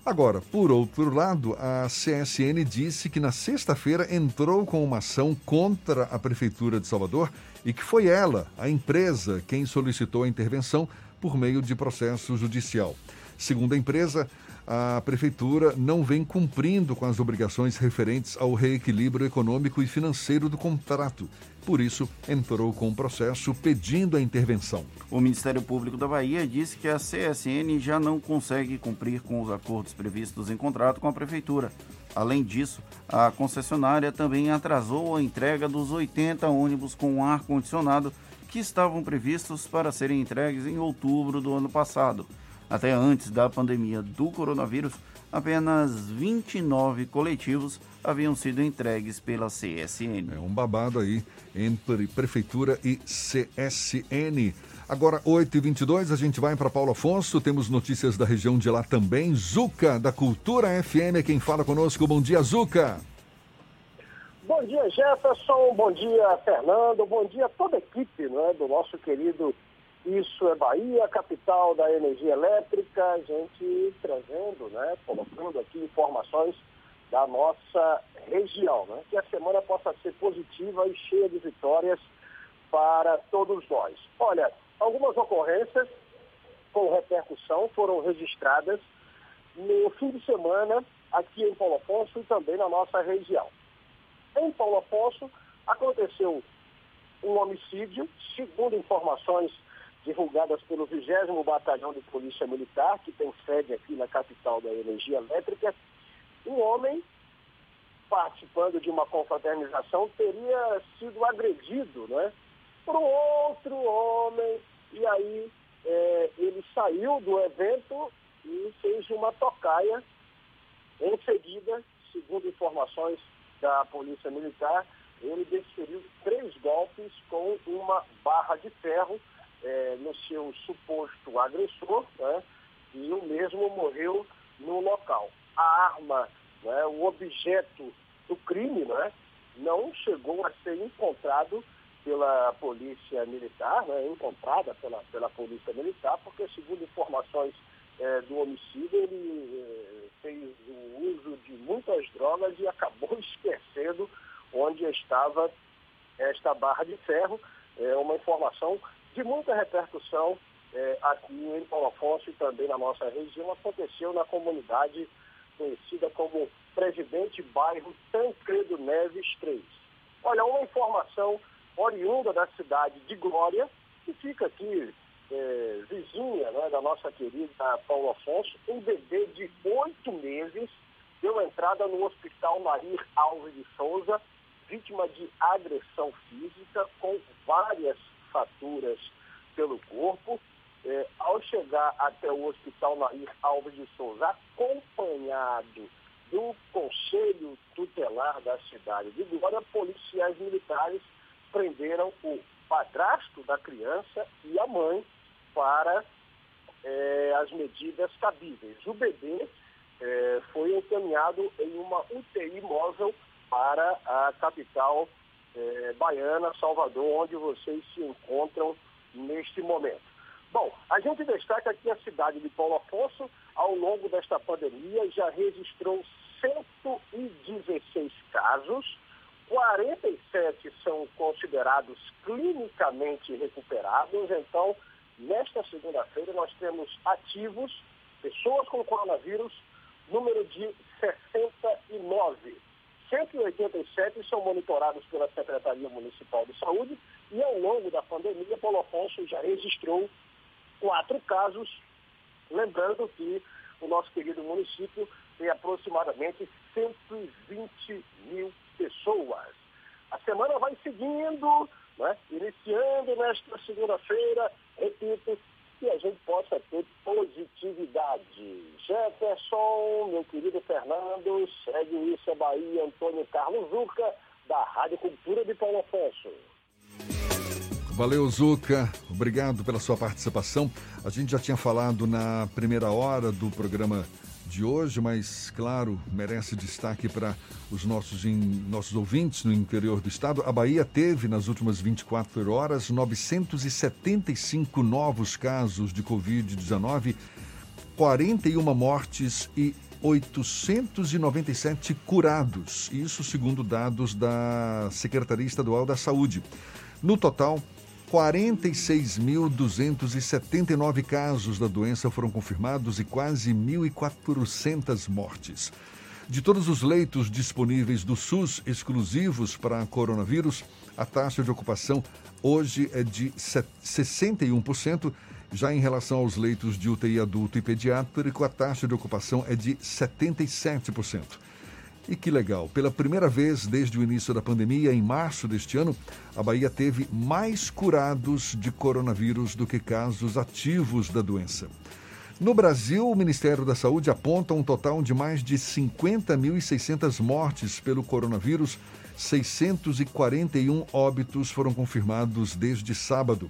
Agora, por outro lado, a CSN disse que na sexta-feira entrou com uma ação contra a Prefeitura de Salvador e que foi ela, a empresa, quem solicitou a intervenção por meio de processo judicial. Segundo a empresa, a Prefeitura não vem cumprindo com as obrigações referentes ao reequilíbrio econômico e financeiro do contrato por isso, entrou com um processo pedindo a intervenção. O Ministério Público da Bahia disse que a CSN já não consegue cumprir com os acordos previstos em contrato com a Prefeitura. Além disso, a concessionária também atrasou a entrega dos 80 ônibus com ar-condicionado que estavam previstos para serem entregues em outubro do ano passado. Até antes da pandemia do coronavírus, apenas 29 coletivos haviam sido entregues pela CSN. É um babado aí entre Prefeitura e CSN. Agora, 8h22, a gente vai para Paulo Afonso. Temos notícias da região de lá também. Zuca, da Cultura FM, é quem fala conosco. Bom dia, Zuca. Bom dia, Jefferson. Bom dia, Fernando. Bom dia a toda a equipe né, do nosso querido Isso é Bahia, capital da energia elétrica. A gente trazendo, né, colocando aqui informações da nossa região. Né? Que a semana possa ser positiva e cheia de vitórias para todos nós. Olha, algumas ocorrências com repercussão foram registradas no fim de semana aqui em Paulo Afonso e também na nossa região. Em Paulo Afonso aconteceu um homicídio, segundo informações divulgadas pelo 20 Batalhão de Polícia Militar, que tem sede aqui na capital da energia elétrica, um homem participando de uma confraternização teria sido agredido né, por um outro homem e aí é, ele saiu do evento e fez uma tocaia. Em seguida, segundo informações da Polícia Militar, ele desferiu três golpes com uma barra de ferro é, no seu suposto agressor, né, e o mesmo morreu no local a arma, né, o objeto do crime, né, não chegou a ser encontrado pela polícia militar, né, encontrada pela, pela polícia militar, porque segundo informações é, do homicídio, ele é, fez o uso de muitas drogas e acabou esquecendo onde estava esta barra de ferro. É uma informação de muita repercussão é, aqui em Paulo Afonso e também na nossa região. Aconteceu na comunidade conhecida como Presidente Bairro Tancredo Neves 3. Olha, uma informação oriunda da cidade de Glória, que fica aqui é, vizinha né, da nossa querida Paulo Afonso, um bebê de oito meses deu entrada no Hospital Nair Alves de Souza, vítima de agressão física, com várias faturas pelo corpo. É, ao chegar até o Hospital Nair Alves de Souza, acompanhado do Conselho Tutelar da cidade de Glória, policiais militares prenderam o padrasto da criança e a mãe para é, as medidas cabíveis. O bebê é, foi encaminhado em uma UTI móvel para a capital é, baiana, Salvador, onde vocês se encontram neste momento. Bom, a gente destaca que a cidade de Paulo Afonso, ao longo desta pandemia, já registrou 116 casos, 47 são considerados clinicamente recuperados. Então, nesta segunda-feira, nós temos ativos, pessoas com coronavírus, número de 69. 187 são monitorados pela Secretaria Municipal de Saúde e ao longo da pandemia, Paulo Afonso já registrou quatro casos, lembrando que o nosso querido município tem aproximadamente 120 mil pessoas. A semana vai seguindo, né? iniciando nesta segunda-feira, repito, que a gente possa ter positividade. Jefferson, meu querido Fernando, segue Isso é Bahia, Antônio Carlos Zuca, da Rádio Cultura de Paulo Afonso. Valeu, Zuca. Obrigado pela sua participação. A gente já tinha falado na primeira hora do programa de hoje, mas, claro, merece destaque para os nossos, in, nossos ouvintes no interior do estado. A Bahia teve, nas últimas 24 horas, 975 novos casos de Covid-19, 41 mortes e 897 curados. Isso segundo dados da Secretaria Estadual da Saúde. No total, 46.279 casos da doença foram confirmados e quase 1.400 mortes. De todos os leitos disponíveis do SUS exclusivos para coronavírus, a taxa de ocupação hoje é de 61%. Já em relação aos leitos de UTI adulto e pediátrico, a taxa de ocupação é de 77%. E que legal, pela primeira vez desde o início da pandemia, em março deste ano, a Bahia teve mais curados de coronavírus do que casos ativos da doença. No Brasil, o Ministério da Saúde aponta um total de mais de 50.600 mortes pelo coronavírus, 641 óbitos foram confirmados desde sábado.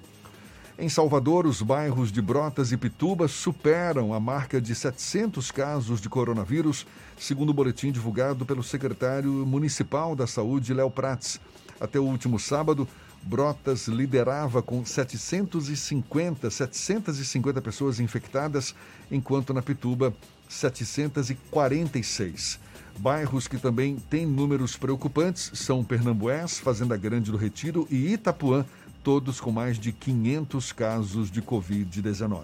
Em Salvador, os bairros de Brotas e Pituba superam a marca de 700 casos de coronavírus, segundo o boletim divulgado pelo secretário municipal da Saúde, Léo Prats. Até o último sábado, Brotas liderava com 750, 750 pessoas infectadas, enquanto na Pituba, 746. Bairros que também têm números preocupantes são Pernambués, Fazenda Grande do Retiro e Itapuã, todos com mais de 500 casos de Covid-19.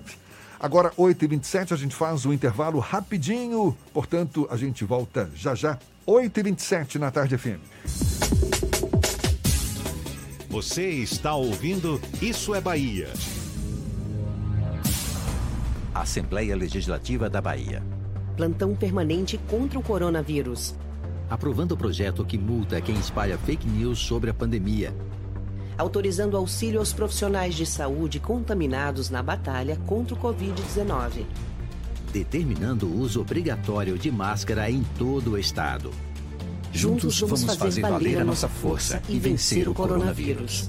Agora, 8h27, a gente faz um intervalo rapidinho, portanto, a gente volta já já, 8h27 na Tarde FM. Você está ouvindo Isso é Bahia. Assembleia Legislativa da Bahia. Plantão permanente contra o coronavírus. Aprovando o projeto que multa quem espalha fake news sobre a pandemia autorizando auxílio aos profissionais de saúde contaminados na batalha contra o Covid-19. Determinando o uso obrigatório de máscara em todo o estado. Juntos vamos, vamos fazer, fazer valer a nossa força e vencer o coronavírus.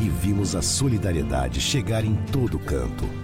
e vimos a solidariedade chegar em todo canto.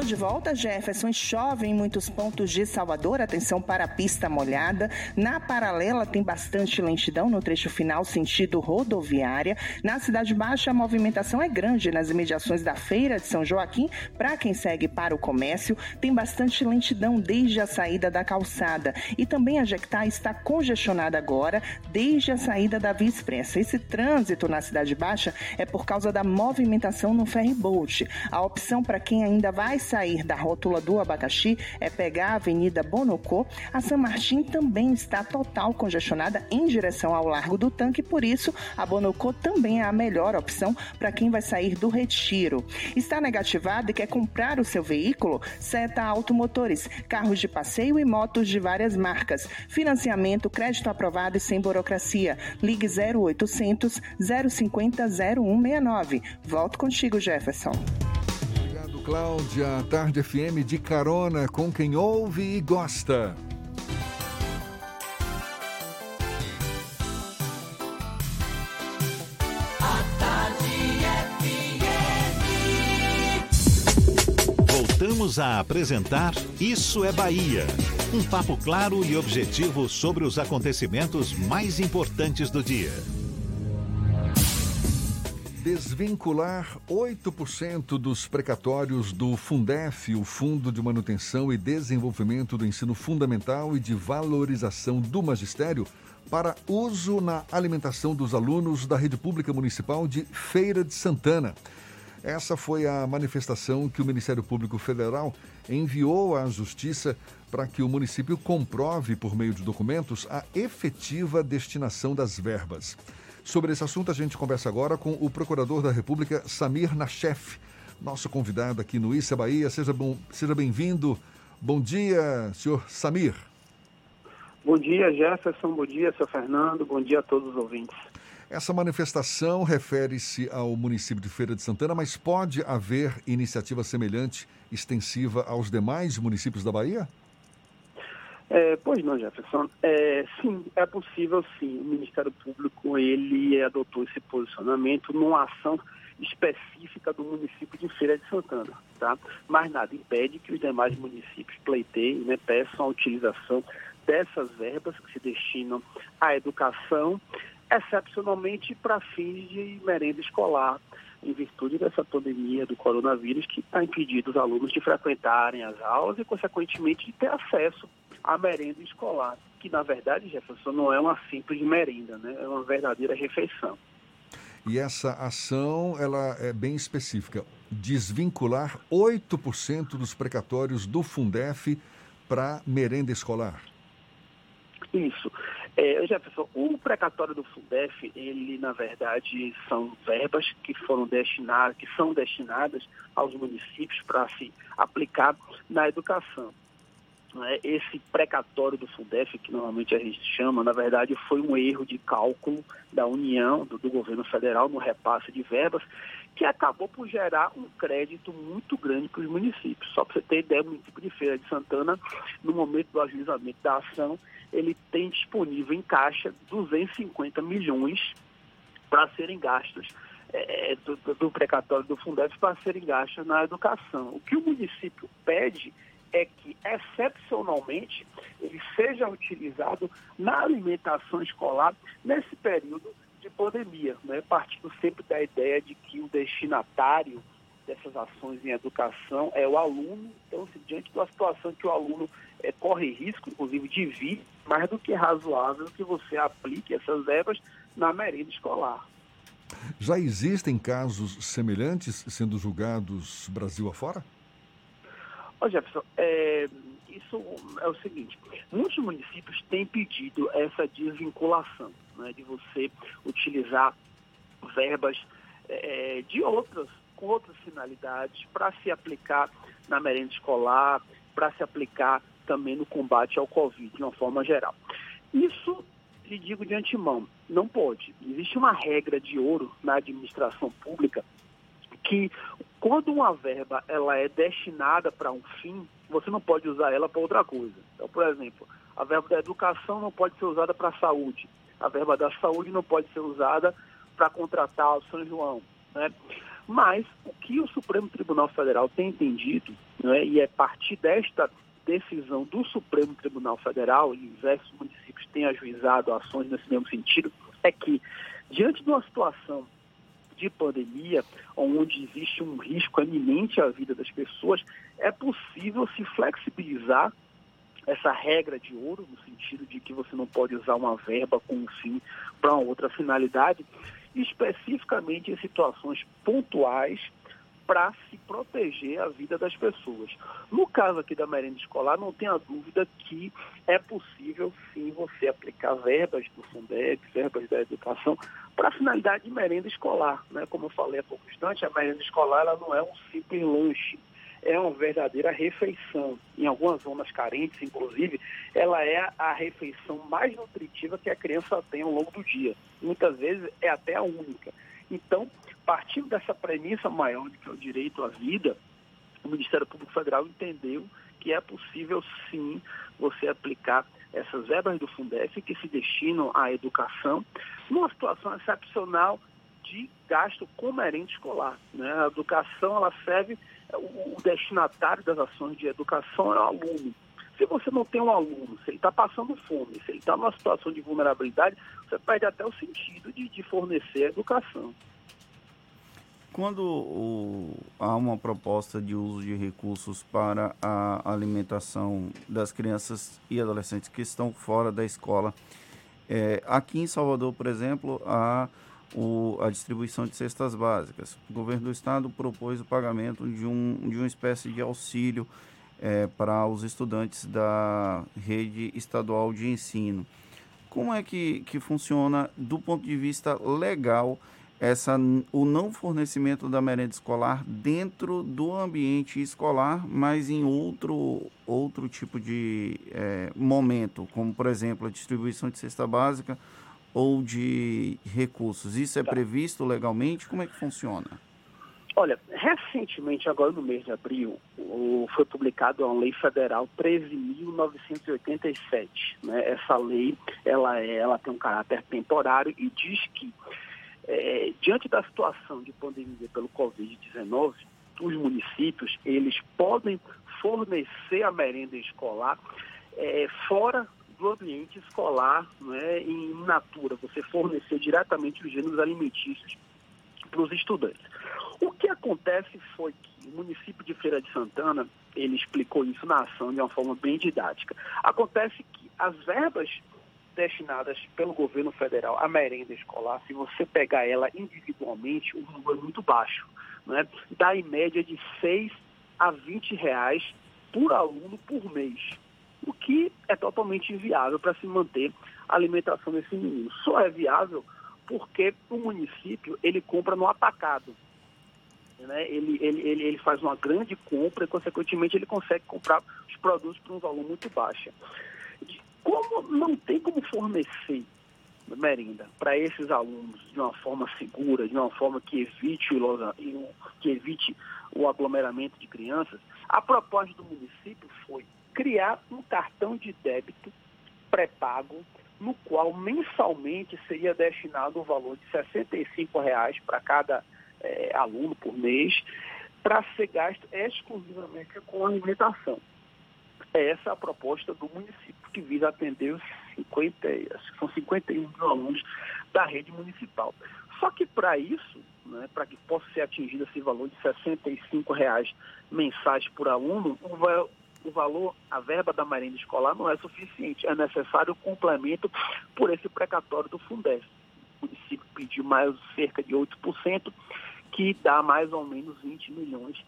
Tô de volta, Jefferson. e Chove em muitos pontos de Salvador. Atenção para a pista molhada. Na paralela tem bastante lentidão no trecho final, sentido rodoviária. Na Cidade Baixa, a movimentação é grande nas imediações da Feira de São Joaquim. Para quem segue para o comércio, tem bastante lentidão desde a saída da calçada. E também a Jequitá está congestionada agora, desde a saída da Via Expressa. Esse trânsito na Cidade Baixa é por causa da movimentação no ferry boat. A opção para quem ainda vai sair da rótula do abacaxi é pegar a Avenida Bonocô. A San Martin também está total congestionada em direção ao Largo do Tanque, por isso a Bonocô também é a melhor opção para quem vai sair do Retiro. Está negativado e quer comprar o seu veículo? Seta Automotores, carros de passeio e motos de várias marcas. Financiamento, crédito aprovado e sem burocracia. Ligue 0800 050 0169. Volto contigo, Jefferson. Cláudia. Tarde FM de carona com quem ouve e gosta. Voltamos a apresentar Isso é Bahia. Um papo claro e objetivo sobre os acontecimentos mais importantes do dia. Desvincular 8% dos precatórios do Fundef, o Fundo de Manutenção e Desenvolvimento do Ensino Fundamental e de Valorização do Magistério, para uso na alimentação dos alunos da Rede Pública Municipal de Feira de Santana. Essa foi a manifestação que o Ministério Público Federal enviou à Justiça para que o município comprove, por meio de documentos, a efetiva destinação das verbas. Sobre esse assunto, a gente conversa agora com o Procurador da República, Samir Nachef, nosso convidado aqui no Issa Bahia. Seja, bom, seja bem-vindo. Bom dia, senhor Samir. Bom dia, Jefferson. Bom dia, seu Fernando. Bom dia a todos os ouvintes. Essa manifestação refere-se ao município de Feira de Santana, mas pode haver iniciativa semelhante, extensiva aos demais municípios da Bahia? É, pois não, Jefferson. É, sim, é possível sim. O Ministério Público ele adotou esse posicionamento numa ação específica do município de Feira de Santana, tá? Mas nada impede que os demais municípios pleiteiem, né, peçam a utilização dessas verbas que se destinam à educação, excepcionalmente para fins de merenda escolar, em virtude dessa pandemia do coronavírus que está impedindo os alunos de frequentarem as aulas e, consequentemente, de ter acesso à merenda escolar, que, na verdade, Jefferson, não é uma simples merenda, né? é uma verdadeira refeição. E essa ação ela é bem específica. Desvincular 8% dos precatórios do Fundef para merenda escolar. Isso. É, Jefferson, o precatório do Fundef, ele na verdade são verbas que foram destinadas, que são destinadas aos municípios para se aplicar na educação. Né? Esse precatório do Fundef, que normalmente a gente chama, na verdade foi um erro de cálculo da União, do, do governo federal, no repasse de verbas, que acabou por gerar um crédito muito grande para os municípios. Só para você ter ideia, o município de Feira de Santana, no momento do ajuizamento da ação, ele tem disponível em caixa 250 milhões para serem gastos é, do, do, precatório do Fundef para serem gastos na educação. O que o município pede é que, excepcionalmente, ele seja utilizado na alimentação escolar nesse período de pandemia, né? partindo sempre da ideia de que o destinatário dessas ações em educação é o aluno. Então, se diante da situação que o aluno é, corre risco, inclusive, de vir, mais do que razoável que você aplique essas verbas na merenda escolar. Já existem casos semelhantes sendo julgados Brasil afora? Ô Jefferson, é, isso é o seguinte, muitos municípios têm pedido essa desvinculação, né, de você utilizar verbas é, de outras com outras finalidades para se aplicar na merenda escolar, para se aplicar também no combate ao Covid, de uma forma geral. Isso, lhe digo de antemão, não pode. Existe uma regra de ouro na administração pública que quando uma verba ela é destinada para um fim, você não pode usar ela para outra coisa. Então, por exemplo, a verba da educação não pode ser usada para a saúde, a verba da saúde não pode ser usada para contratar o São João. Né? Mas o que o Supremo Tribunal Federal tem entendido, né, e é partir desta decisão do Supremo Tribunal Federal, e diversos municípios têm ajuizado ações nesse mesmo sentido, é que, diante de uma situação de pandemia, onde existe um risco eminente à vida das pessoas, é possível se flexibilizar essa regra de ouro, no sentido de que você não pode usar uma verba com um fim para outra finalidade, especificamente em situações pontuais para se proteger a vida das pessoas. No caso aqui da merenda escolar, não tenha dúvida que é possível sim você aplicar verbas do Fundeb, verbas da educação, para a finalidade de merenda escolar. Né? Como eu falei há pouco instante, a merenda escolar ela não é um simples lanche é uma verdadeira refeição. Em algumas zonas carentes, inclusive, ela é a refeição mais nutritiva que a criança tem ao longo do dia. Muitas vezes é até a única. Então, partindo dessa premissa maior de que é o direito à vida, o Ministério Público Federal entendeu que é possível sim você aplicar essas verbas do Fundef que se destinam à educação numa situação excepcional de gasto com merenda escolar. Né? A educação ela serve o, destinatário das ações de educação é o aluno. Se você não tem um aluno, se ele está passando fome, se ele está numa situação de vulnerabilidade, você perde até o sentido de, de fornecer educação. Quando o, há uma proposta de uso de recursos para a alimentação das crianças e adolescentes que estão fora da escola, é, aqui em Salvador, por exemplo, há o, a distribuição de cestas básicas. O governo do estado propôs o pagamento de, um, de uma espécie de auxílio é, para os estudantes da rede estadual de ensino. Como é que, que funciona do ponto de vista legal essa, o não fornecimento da merenda escolar dentro do ambiente escolar, mas em outro, outro tipo de é, momento, como por exemplo a distribuição de cesta básica ou de recursos? Isso é tá. previsto legalmente? Como é que funciona? Olha, recentemente, agora no mês de abril, foi publicada uma lei federal 13.987. Né? Essa lei ela, é, ela tem um caráter temporário e diz que, é, diante da situação de pandemia pelo Covid-19, os municípios eles podem fornecer a merenda escolar é, fora do ambiente escolar, né, em natura, você fornecer diretamente os gêneros alimentícios para os estudantes. O que acontece foi que o município de Feira de Santana, ele explicou isso na ação de uma forma bem didática. Acontece que as verbas destinadas pelo governo federal à merenda escolar, se você pegar ela individualmente, o número é muito baixo. Né? Dá em média de 6 a 20 reais por aluno por mês o que é totalmente inviável para se manter a alimentação desse menino. Só é viável porque o município ele compra no atacado. Né? Ele, ele, ele, ele faz uma grande compra e, consequentemente, ele consegue comprar os produtos por um valor muito baixo. Como não tem como fornecer merenda para esses alunos de uma forma segura, de uma forma que evite o, que evite o aglomeramento de crianças, a proposta do município foi criar um cartão de débito pré-pago, no qual mensalmente seria destinado o valor de 65 reais para cada é, aluno por mês, para ser gasto exclusivamente com alimentação. Essa é a proposta do município, que visa atender os 50, são 51 mil alunos da rede municipal. Só que para isso, né, para que possa ser atingido esse valor de 65 reais mensais por aluno, o valor, a verba da merenda escolar não é suficiente. É necessário o complemento por esse precatório do Fundef. O município pediu mais cerca de 8%, que dá mais ou menos 20 milhões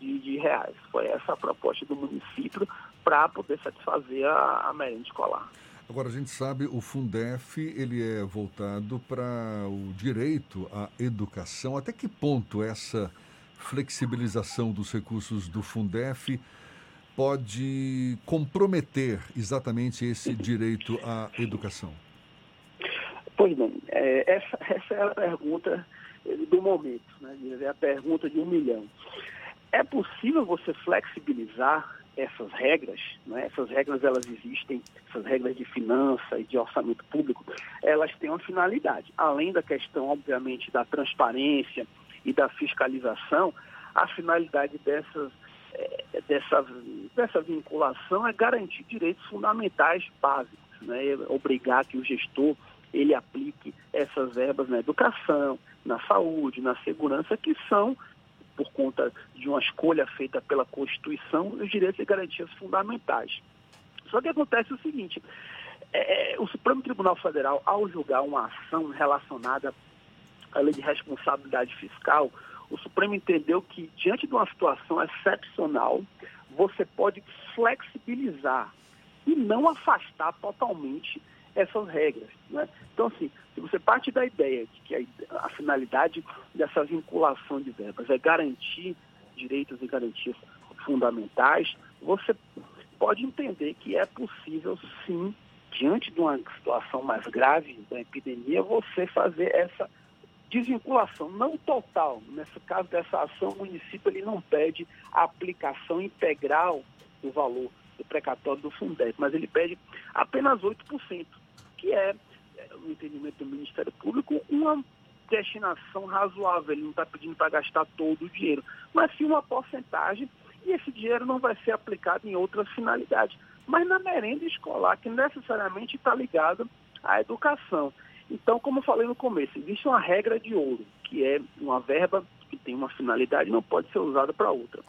de, de reais. Foi essa a proposta do município para poder satisfazer a, a merenda escolar. Agora, a gente sabe, o Fundef, ele é voltado para o direito à educação. Até que ponto essa flexibilização dos recursos do Fundef pode comprometer exatamente esse direito à educação? Pois bem, é, essa, essa, é a pergunta do momento, né? é a pergunta de um milhão. É possível você flexibilizar essas regras, né? essas regras elas existem, essas regras de finança e de orçamento público, elas têm uma finalidade, além da questão, obviamente, da transparência e da fiscalização, a finalidade dessas, é, dessa, dessa vinculação é garantir direitos fundamentais básicos, né? obrigar que o gestor ele aplique essas verbas na educação, na saúde, na segurança, que são, por conta de uma escolha feita pela Constituição, os direitos e garantias fundamentais. Só que acontece o seguinte, é, o Supremo Tribunal Federal, ao julgar uma ação relacionada à lei de responsabilidade fiscal, o Supremo entendeu que, diante de uma situação excepcional, você pode flexibilizar e não afastar totalmente essas regras. Né? Então, assim, se você parte da ideia de que a, a finalidade dessa vinculação de verbas é garantir direitos e garantias fundamentais, você pode entender que é possível, sim, diante de uma situação mais grave da epidemia, você fazer essa desvinculação, não total. Nesse caso dessa ação, o município ele não pede a aplicação integral do valor do precatório do Fundeb, mas ele pede apenas 8%, que é, no entendimento do Ministério Público, uma destinação razoável. Ele não está pedindo para gastar todo o dinheiro, mas sim uma porcentagem, e esse dinheiro não vai ser aplicado em outras finalidades. Mas na merenda escolar, que necessariamente está ligada à educação. Então, como eu falei no começo, existe uma regra de ouro, que é uma verba que tem uma finalidade e não pode ser usada para outra.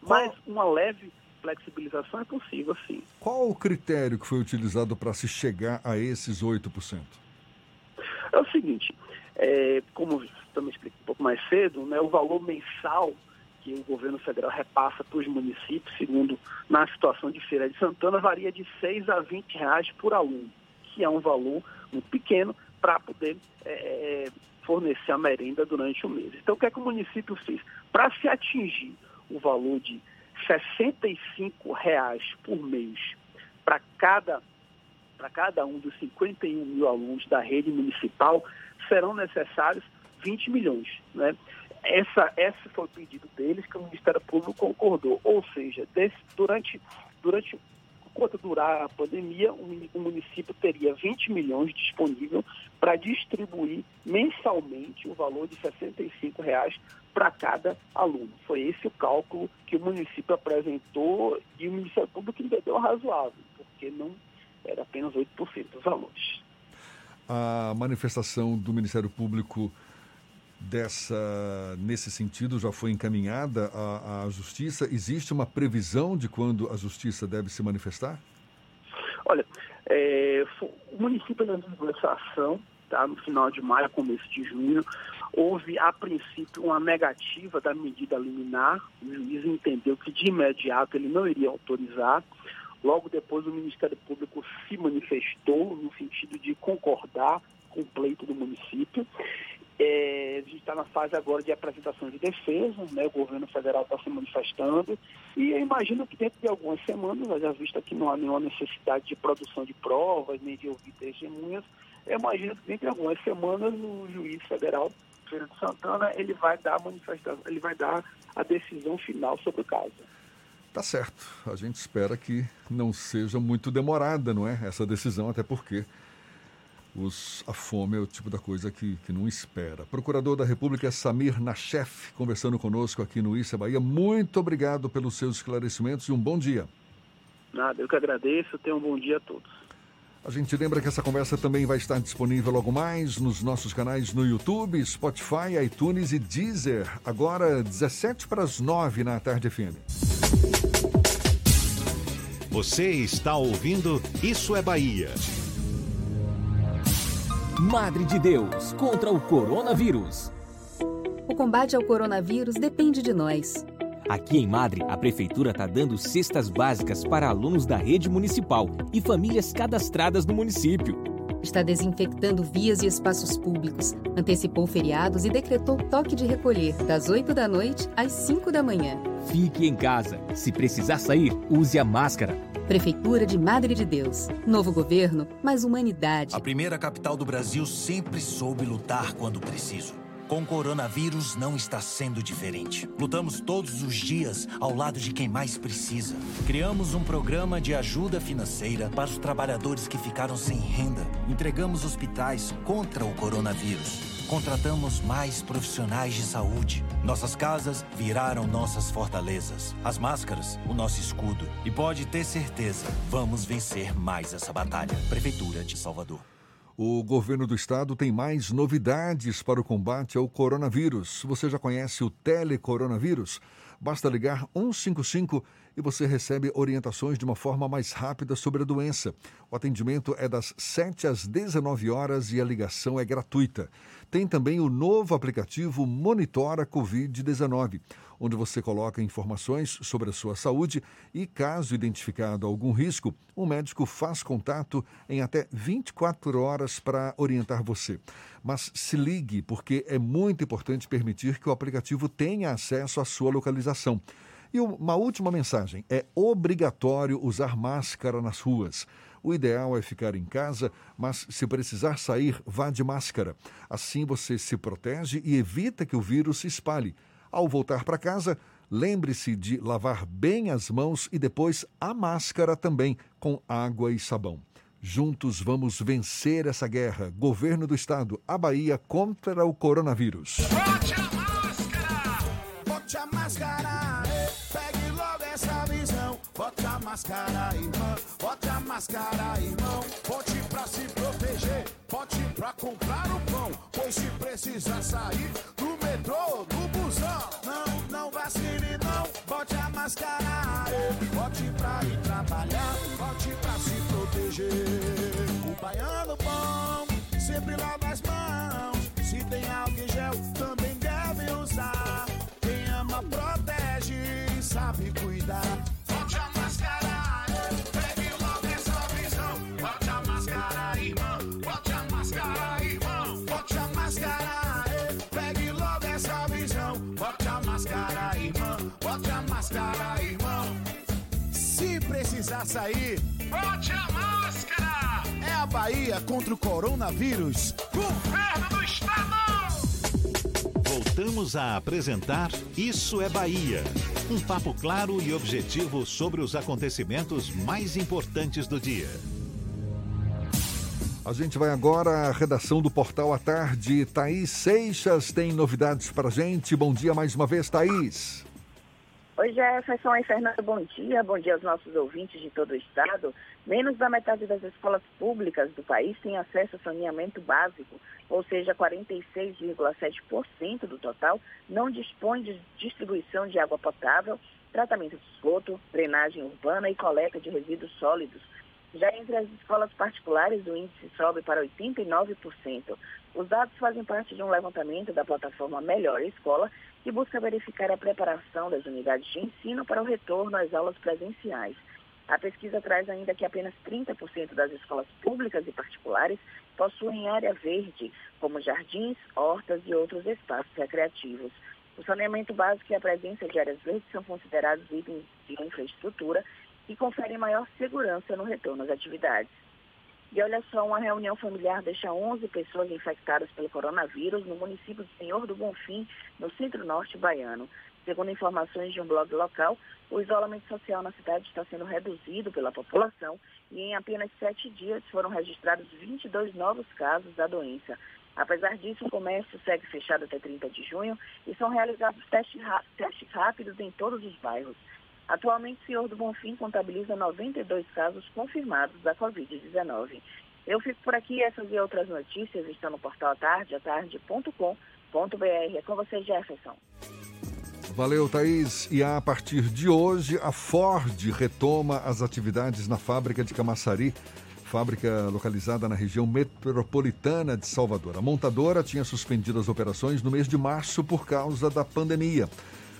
Mas uma leve flexibilização é possível, sim. Qual o critério que foi utilizado para se chegar a esses 8%? É o seguinte, é, como também expliquei um pouco mais cedo, né, o valor mensal que o governo federal repassa para os municípios, segundo na situação de Feira de Santana, varia de 6 a 20 reais por aluno, que é um valor muito pequeno para poder é, fornecer a merenda durante o mês. Então, o que é que o município fez? Para se atingir o valor de 65 reais por mês para cada, cada um dos 51 mil alunos da rede municipal, serão necessários 20 milhões. Né? Essa, esse foi o pedido deles que o Ministério Público concordou. Ou seja, desse, durante, durante enquanto durar a pandemia, o município teria 20 milhões disponível para distribuir mensalmente o valor de 65 reais para cada aluno. Foi esse o cálculo que o município apresentou e o Ministério Público entendeu razoável, porque não era apenas 8% dos valores. A manifestação do Ministério Público dessa nesse sentido já foi encaminhada à, à justiça? Existe uma previsão de quando a justiça deve se manifestar? Olha, é, o município lançou essa ação tá, no final de maio, começo de junho. Houve, a princípio, uma negativa da medida liminar. O juiz entendeu que, de imediato, ele não iria autorizar. Logo depois, o Ministério Público se manifestou no sentido de concordar com o pleito do município. É, a gente está na fase agora de apresentação de defesa, né? o governo federal está se manifestando e eu imagino que dentro de algumas semanas, já visto que não há nenhuma necessidade de produção de provas, nem de ouvir testemunhas, eu imagino que dentro de algumas semanas o juiz federal, Feira de Santana, ele vai dar a manifestação, ele vai dar a decisão final sobre o caso. Tá certo. A gente espera que não seja muito demorada, não é? Essa decisão, até porque os, a fome é o tipo da coisa que, que não espera. Procurador da República Samir Nachef, conversando conosco aqui no Issa Bahia. Muito obrigado pelos seus esclarecimentos e um bom dia. Nada, eu que agradeço. Tenham um bom dia a todos. A gente lembra que essa conversa também vai estar disponível logo mais nos nossos canais no YouTube, Spotify, iTunes e Deezer. Agora, 17 para as 9 na Tarde FM. Você está ouvindo Isso é Bahia. Madre de Deus contra o coronavírus. O combate ao coronavírus depende de nós. Aqui em Madre, a prefeitura está dando cestas básicas para alunos da rede municipal e famílias cadastradas no município. Está desinfectando vias e espaços públicos, antecipou feriados e decretou toque de recolher das 8 da noite às 5 da manhã. Fique em casa. Se precisar sair, use a máscara. Prefeitura de Madre de Deus. Novo governo, mais humanidade. A primeira capital do Brasil sempre soube lutar quando preciso. Com o coronavírus não está sendo diferente. Lutamos todos os dias ao lado de quem mais precisa. Criamos um programa de ajuda financeira para os trabalhadores que ficaram sem renda. Entregamos hospitais contra o coronavírus. Contratamos mais profissionais de saúde. Nossas casas viraram nossas fortalezas. As máscaras, o nosso escudo. E pode ter certeza, vamos vencer mais essa batalha. Prefeitura de Salvador. O governo do estado tem mais novidades para o combate ao coronavírus. Você já conhece o telecoronavírus? Basta ligar 155 e você recebe orientações de uma forma mais rápida sobre a doença. O atendimento é das 7 às 19 horas e a ligação é gratuita. Tem também o novo aplicativo Monitora Covid-19, onde você coloca informações sobre a sua saúde e, caso identificado algum risco, o médico faz contato em até 24 horas para orientar você. Mas se ligue, porque é muito importante permitir que o aplicativo tenha acesso à sua localização. E uma última mensagem: é obrigatório usar máscara nas ruas. O ideal é ficar em casa, mas se precisar sair, vá de máscara. Assim você se protege e evita que o vírus se espalhe. Ao voltar para casa, lembre-se de lavar bem as mãos e depois a máscara também com água e sabão. Juntos vamos vencer essa guerra. Governo do Estado, a Bahia contra o coronavírus. Bote a máscara! Bote a máscara! Máscara, irmão. Bote a máscara, irmão. Bote pra se proteger. Bote pra comprar o pão. Pois se precisar sair do metrô, do busão. Não, não vacile, não. Bote a máscara. Bote pra ir trabalhar. Bote pra se proteger. O baiano bom sempre lava as mãos. Se tem álcool gel, também deve usar. Quem ama, protege sabe cuidar. Sair, bote a máscara. É a Bahia contra o coronavírus. Governo do Estado. Voltamos a apresentar Isso é Bahia. Um papo claro e objetivo sobre os acontecimentos mais importantes do dia. A gente vai agora à redação do Portal à Tarde. Thaís Seixas tem novidades para gente. Bom dia mais uma vez, Thaís. Oi, Jefferson e Fernando, bom dia. Bom dia aos nossos ouvintes de todo o estado. Menos da metade das escolas públicas do país tem acesso a saneamento básico, ou seja, 46,7% do total não dispõe de distribuição de água potável, tratamento de esgoto, drenagem urbana e coleta de resíduos sólidos. Já entre as escolas particulares, o índice sobe para 89%. Os dados fazem parte de um levantamento da plataforma Melhor Escola, que busca verificar a preparação das unidades de ensino para o retorno às aulas presenciais. A pesquisa traz ainda que apenas 30% das escolas públicas e particulares possuem área verde, como jardins, hortas e outros espaços recreativos. O saneamento básico e a presença de áreas verdes são considerados itens de infraestrutura que conferem maior segurança no retorno às atividades. E olha só, uma reunião familiar deixa 11 pessoas infectadas pelo coronavírus no município de Senhor do Bonfim, no centro-norte baiano. Segundo informações de um blog local, o isolamento social na cidade está sendo reduzido pela população e em apenas sete dias foram registrados 22 novos casos da doença. Apesar disso, o comércio segue fechado até 30 de junho e são realizados testes, testes rápidos em todos os bairros. Atualmente, o Senhor do Bonfim contabiliza 92 casos confirmados da Covid-19. Eu fico por aqui, essas e outras notícias estão no portal atarde, atarde.com.br. É com você, Jefferson. Valeu, Thaís. E a partir de hoje, a Ford retoma as atividades na fábrica de Camaçari, fábrica localizada na região metropolitana de Salvador. A montadora tinha suspendido as operações no mês de março por causa da pandemia,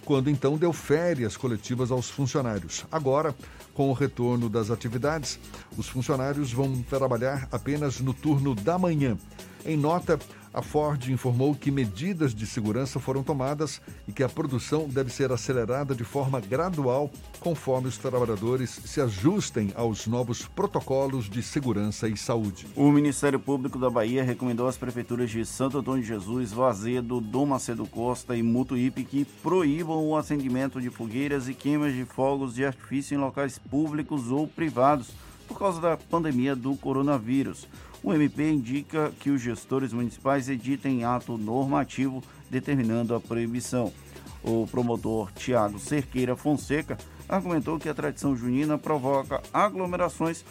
quando então deu férias coletivas aos funcionários. Agora, com o retorno das atividades, os funcionários vão trabalhar apenas no turno da manhã. Em nota, a Ford informou que medidas de segurança foram tomadas e que a produção deve ser acelerada de forma gradual, conforme os trabalhadores se ajustem aos novos protocolos de segurança e saúde. O Ministério Público da Bahia recomendou às prefeituras de Santo Antônio de Jesus, Vazedo, Dom Macedo Costa e Mutuípe que proíbam o acendimento de fogueiras e queimas de fogos de artifício em locais públicos ou privados por causa da pandemia do coronavírus. O MP indica que os gestores municipais editem ato normativo determinando a proibição. O promotor Tiago Cerqueira Fonseca argumentou que a tradição junina provoca aglomerações,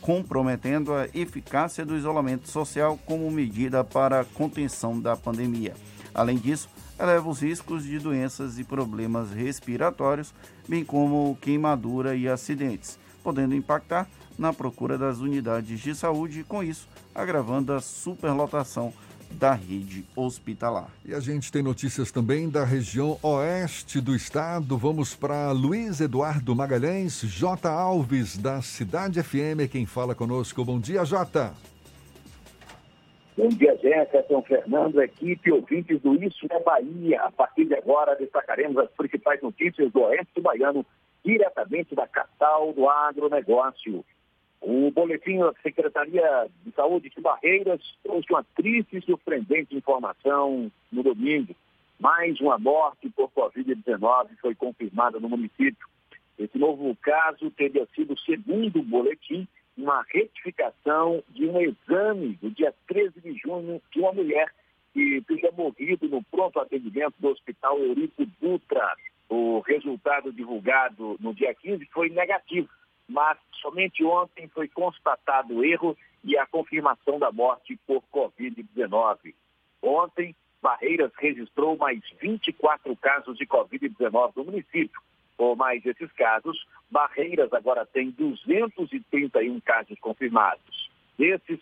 comprometendo a eficácia do isolamento social como medida para a contenção da pandemia. Além disso, eleva os riscos de doenças e problemas respiratórios, bem como queimadura e acidentes, podendo impactar na procura das unidades de saúde e, com isso, agravando a superlotação da rede hospitalar. E a gente tem notícias também da região oeste do estado. Vamos para Luiz Eduardo Magalhães, J. Alves, da Cidade FM, quem fala conosco. Bom dia, Jota. Bom dia, Jefferson, Fernando, equipe, ouvintes do Isso é Bahia. A partir de agora, destacaremos as principais notícias do Oeste Baiano, diretamente da capital do agronegócio. O boletim da Secretaria de Saúde de Barreiras trouxe uma triste e surpreendente informação no domingo. Mais uma morte por Covid-19 foi confirmada no município. Esse novo caso teria sido, segundo o boletim, uma retificação de um exame do dia 13 de junho de uma mulher que teria morrido no pronto atendimento do Hospital Eurico Dutra. O resultado divulgado no dia 15 foi negativo mas somente ontem foi constatado o erro e a confirmação da morte por Covid-19. Ontem, Barreiras registrou mais 24 casos de Covid-19 no município. Por mais esses casos, Barreiras agora tem 231 casos confirmados. Desses,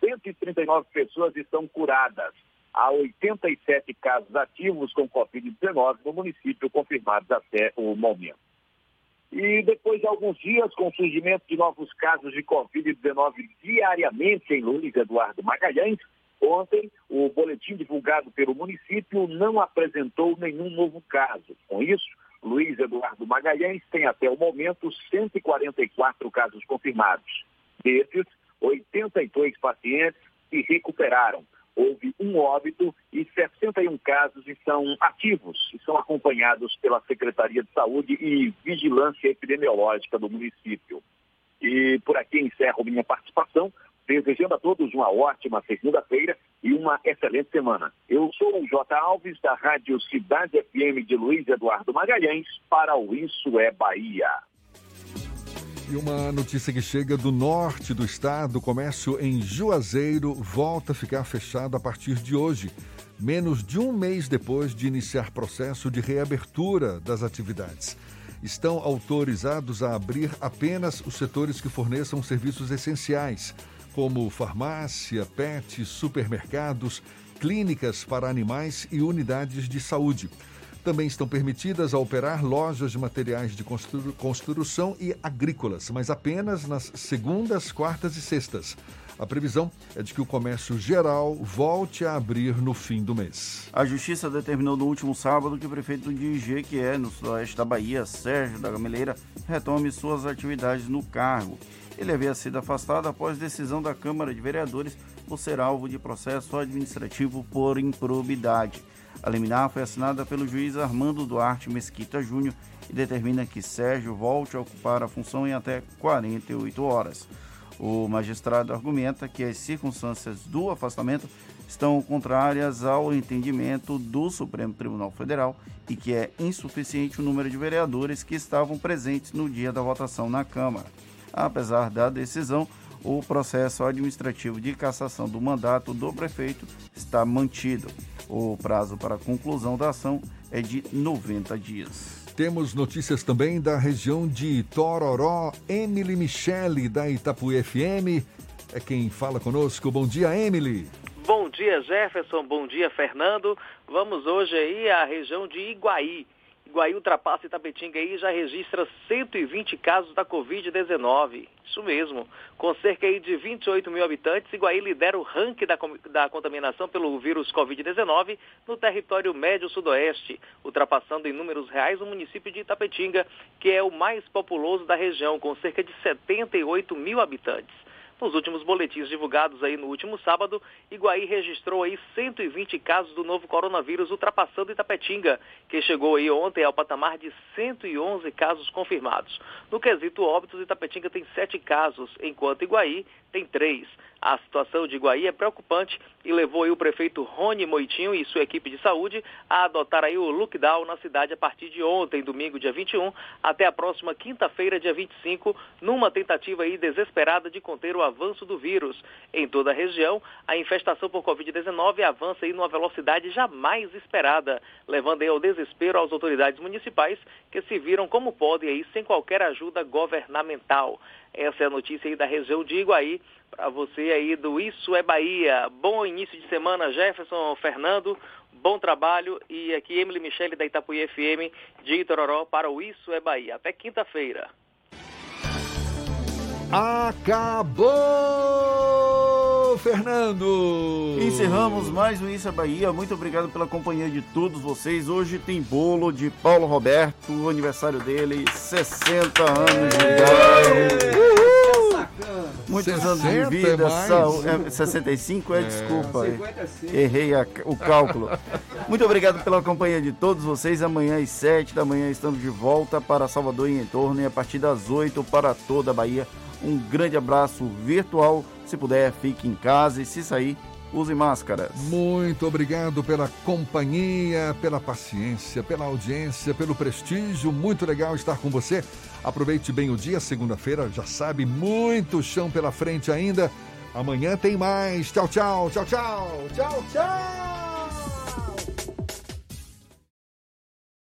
139 pessoas estão curadas. Há 87 casos ativos com Covid-19 no município confirmados até o momento. E depois de alguns dias, com o surgimento de novos casos de Covid-19 diariamente em Luiz Eduardo Magalhães, ontem o boletim divulgado pelo município não apresentou nenhum novo caso. Com isso, Luiz Eduardo Magalhães tem até o momento 144 casos confirmados. Desses, 82 pacientes se recuperaram houve um óbito e 61 casos estão ativos e são acompanhados pela Secretaria de Saúde e Vigilância Epidemiológica do município. E por aqui encerro minha participação, desejando a todos uma ótima segunda-feira e uma excelente semana. Eu sou o J. Alves, da Rádio Cidade FM de Luiz Eduardo Magalhães, para o Isso é Bahia. E uma notícia que chega do norte do estado: o comércio em Juazeiro volta a ficar fechado a partir de hoje, menos de um mês depois de iniciar processo de reabertura das atividades. Estão autorizados a abrir apenas os setores que forneçam serviços essenciais, como farmácia, pet, supermercados, clínicas para animais e unidades de saúde. Também estão permitidas a operar lojas de materiais de constru construção e agrícolas, mas apenas nas segundas, quartas e sextas. A previsão é de que o comércio geral volte a abrir no fim do mês. A Justiça determinou no último sábado que o prefeito de Jequié, no sudoeste da Bahia, Sérgio da Gameleira, retome suas atividades no cargo. Ele havia sido afastado após decisão da Câmara de Vereadores por ser alvo de processo administrativo por improbidade. A liminar foi assinada pelo juiz Armando Duarte Mesquita Júnior e determina que Sérgio volte a ocupar a função em até 48 horas. O magistrado argumenta que as circunstâncias do afastamento estão contrárias ao entendimento do Supremo Tribunal Federal e que é insuficiente o número de vereadores que estavam presentes no dia da votação na Câmara. Apesar da decisão, o processo administrativo de cassação do mandato do prefeito está mantido. O prazo para a conclusão da ação é de 90 dias. Temos notícias também da região de Tororó. Emily Michele, da Itapuí FM, é quem fala conosco. Bom dia, Emily. Bom dia, Jefferson. Bom dia, Fernando. Vamos hoje aí à região de Iguaí. Iguaí ultrapassa Itapetinga e já registra 120 casos da Covid-19. Isso mesmo. Com cerca de 28 mil habitantes, Iguaí lidera o ranking da, da contaminação pelo vírus Covid-19 no território médio-sudoeste, ultrapassando em números reais o município de Itapetinga, que é o mais populoso da região, com cerca de 78 mil habitantes. Nos últimos boletins divulgados aí no último sábado, Iguaí registrou aí 120 casos do novo coronavírus, ultrapassando Itapetinga, que chegou aí ontem ao patamar de 111 casos confirmados. No quesito óbitos, Itapetinga tem 7 casos, enquanto Iguaí tem 3. A situação de Iguaí é preocupante e levou o prefeito Rony Moitinho e sua equipe de saúde a adotar aí o lockdown na cidade a partir de ontem, domingo, dia 21, até a próxima quinta-feira, dia 25, numa tentativa aí desesperada de conter o avanço do vírus. Em toda a região, a infestação por Covid-19 avança aí numa velocidade jamais esperada, levando aí ao desespero às autoridades municipais que se viram como podem aí sem qualquer ajuda governamental. Essa é a notícia aí da região de Iguaí. Para você aí do Isso é Bahia. Bom início de semana, Jefferson Fernando. Bom trabalho. E aqui Emily Michele da Itapuí FM de Itororó para o Isso é Bahia. Até quinta-feira. Acabou, Fernando! Encerramos mais um Isso é Bahia. Muito obrigado pela companhia de todos vocês. Hoje tem bolo de Paulo Roberto, o aniversário dele, 60 anos de idade. Muitos anos de vida, é saúde. É, 65 é, É. desculpa. 55. Errei a- o cálculo. Muito obrigado pela companhia de todos vocês. Amanhã às 7 da manhã estamos de volta para Salvador e em torno e a partir das 8 para toda a Bahia. Um grande abraço virtual. Se puder, fique em casa e se sair, use máscaras. Muito obrigado pela companhia, pela paciência, pela audiência, pelo prestígio. Muito legal estar com você. Aproveite bem o dia, segunda-feira, já sabe, muito chão pela frente ainda. Amanhã tem mais. Tchau, tchau, tchau, tchau, tchau, tchau.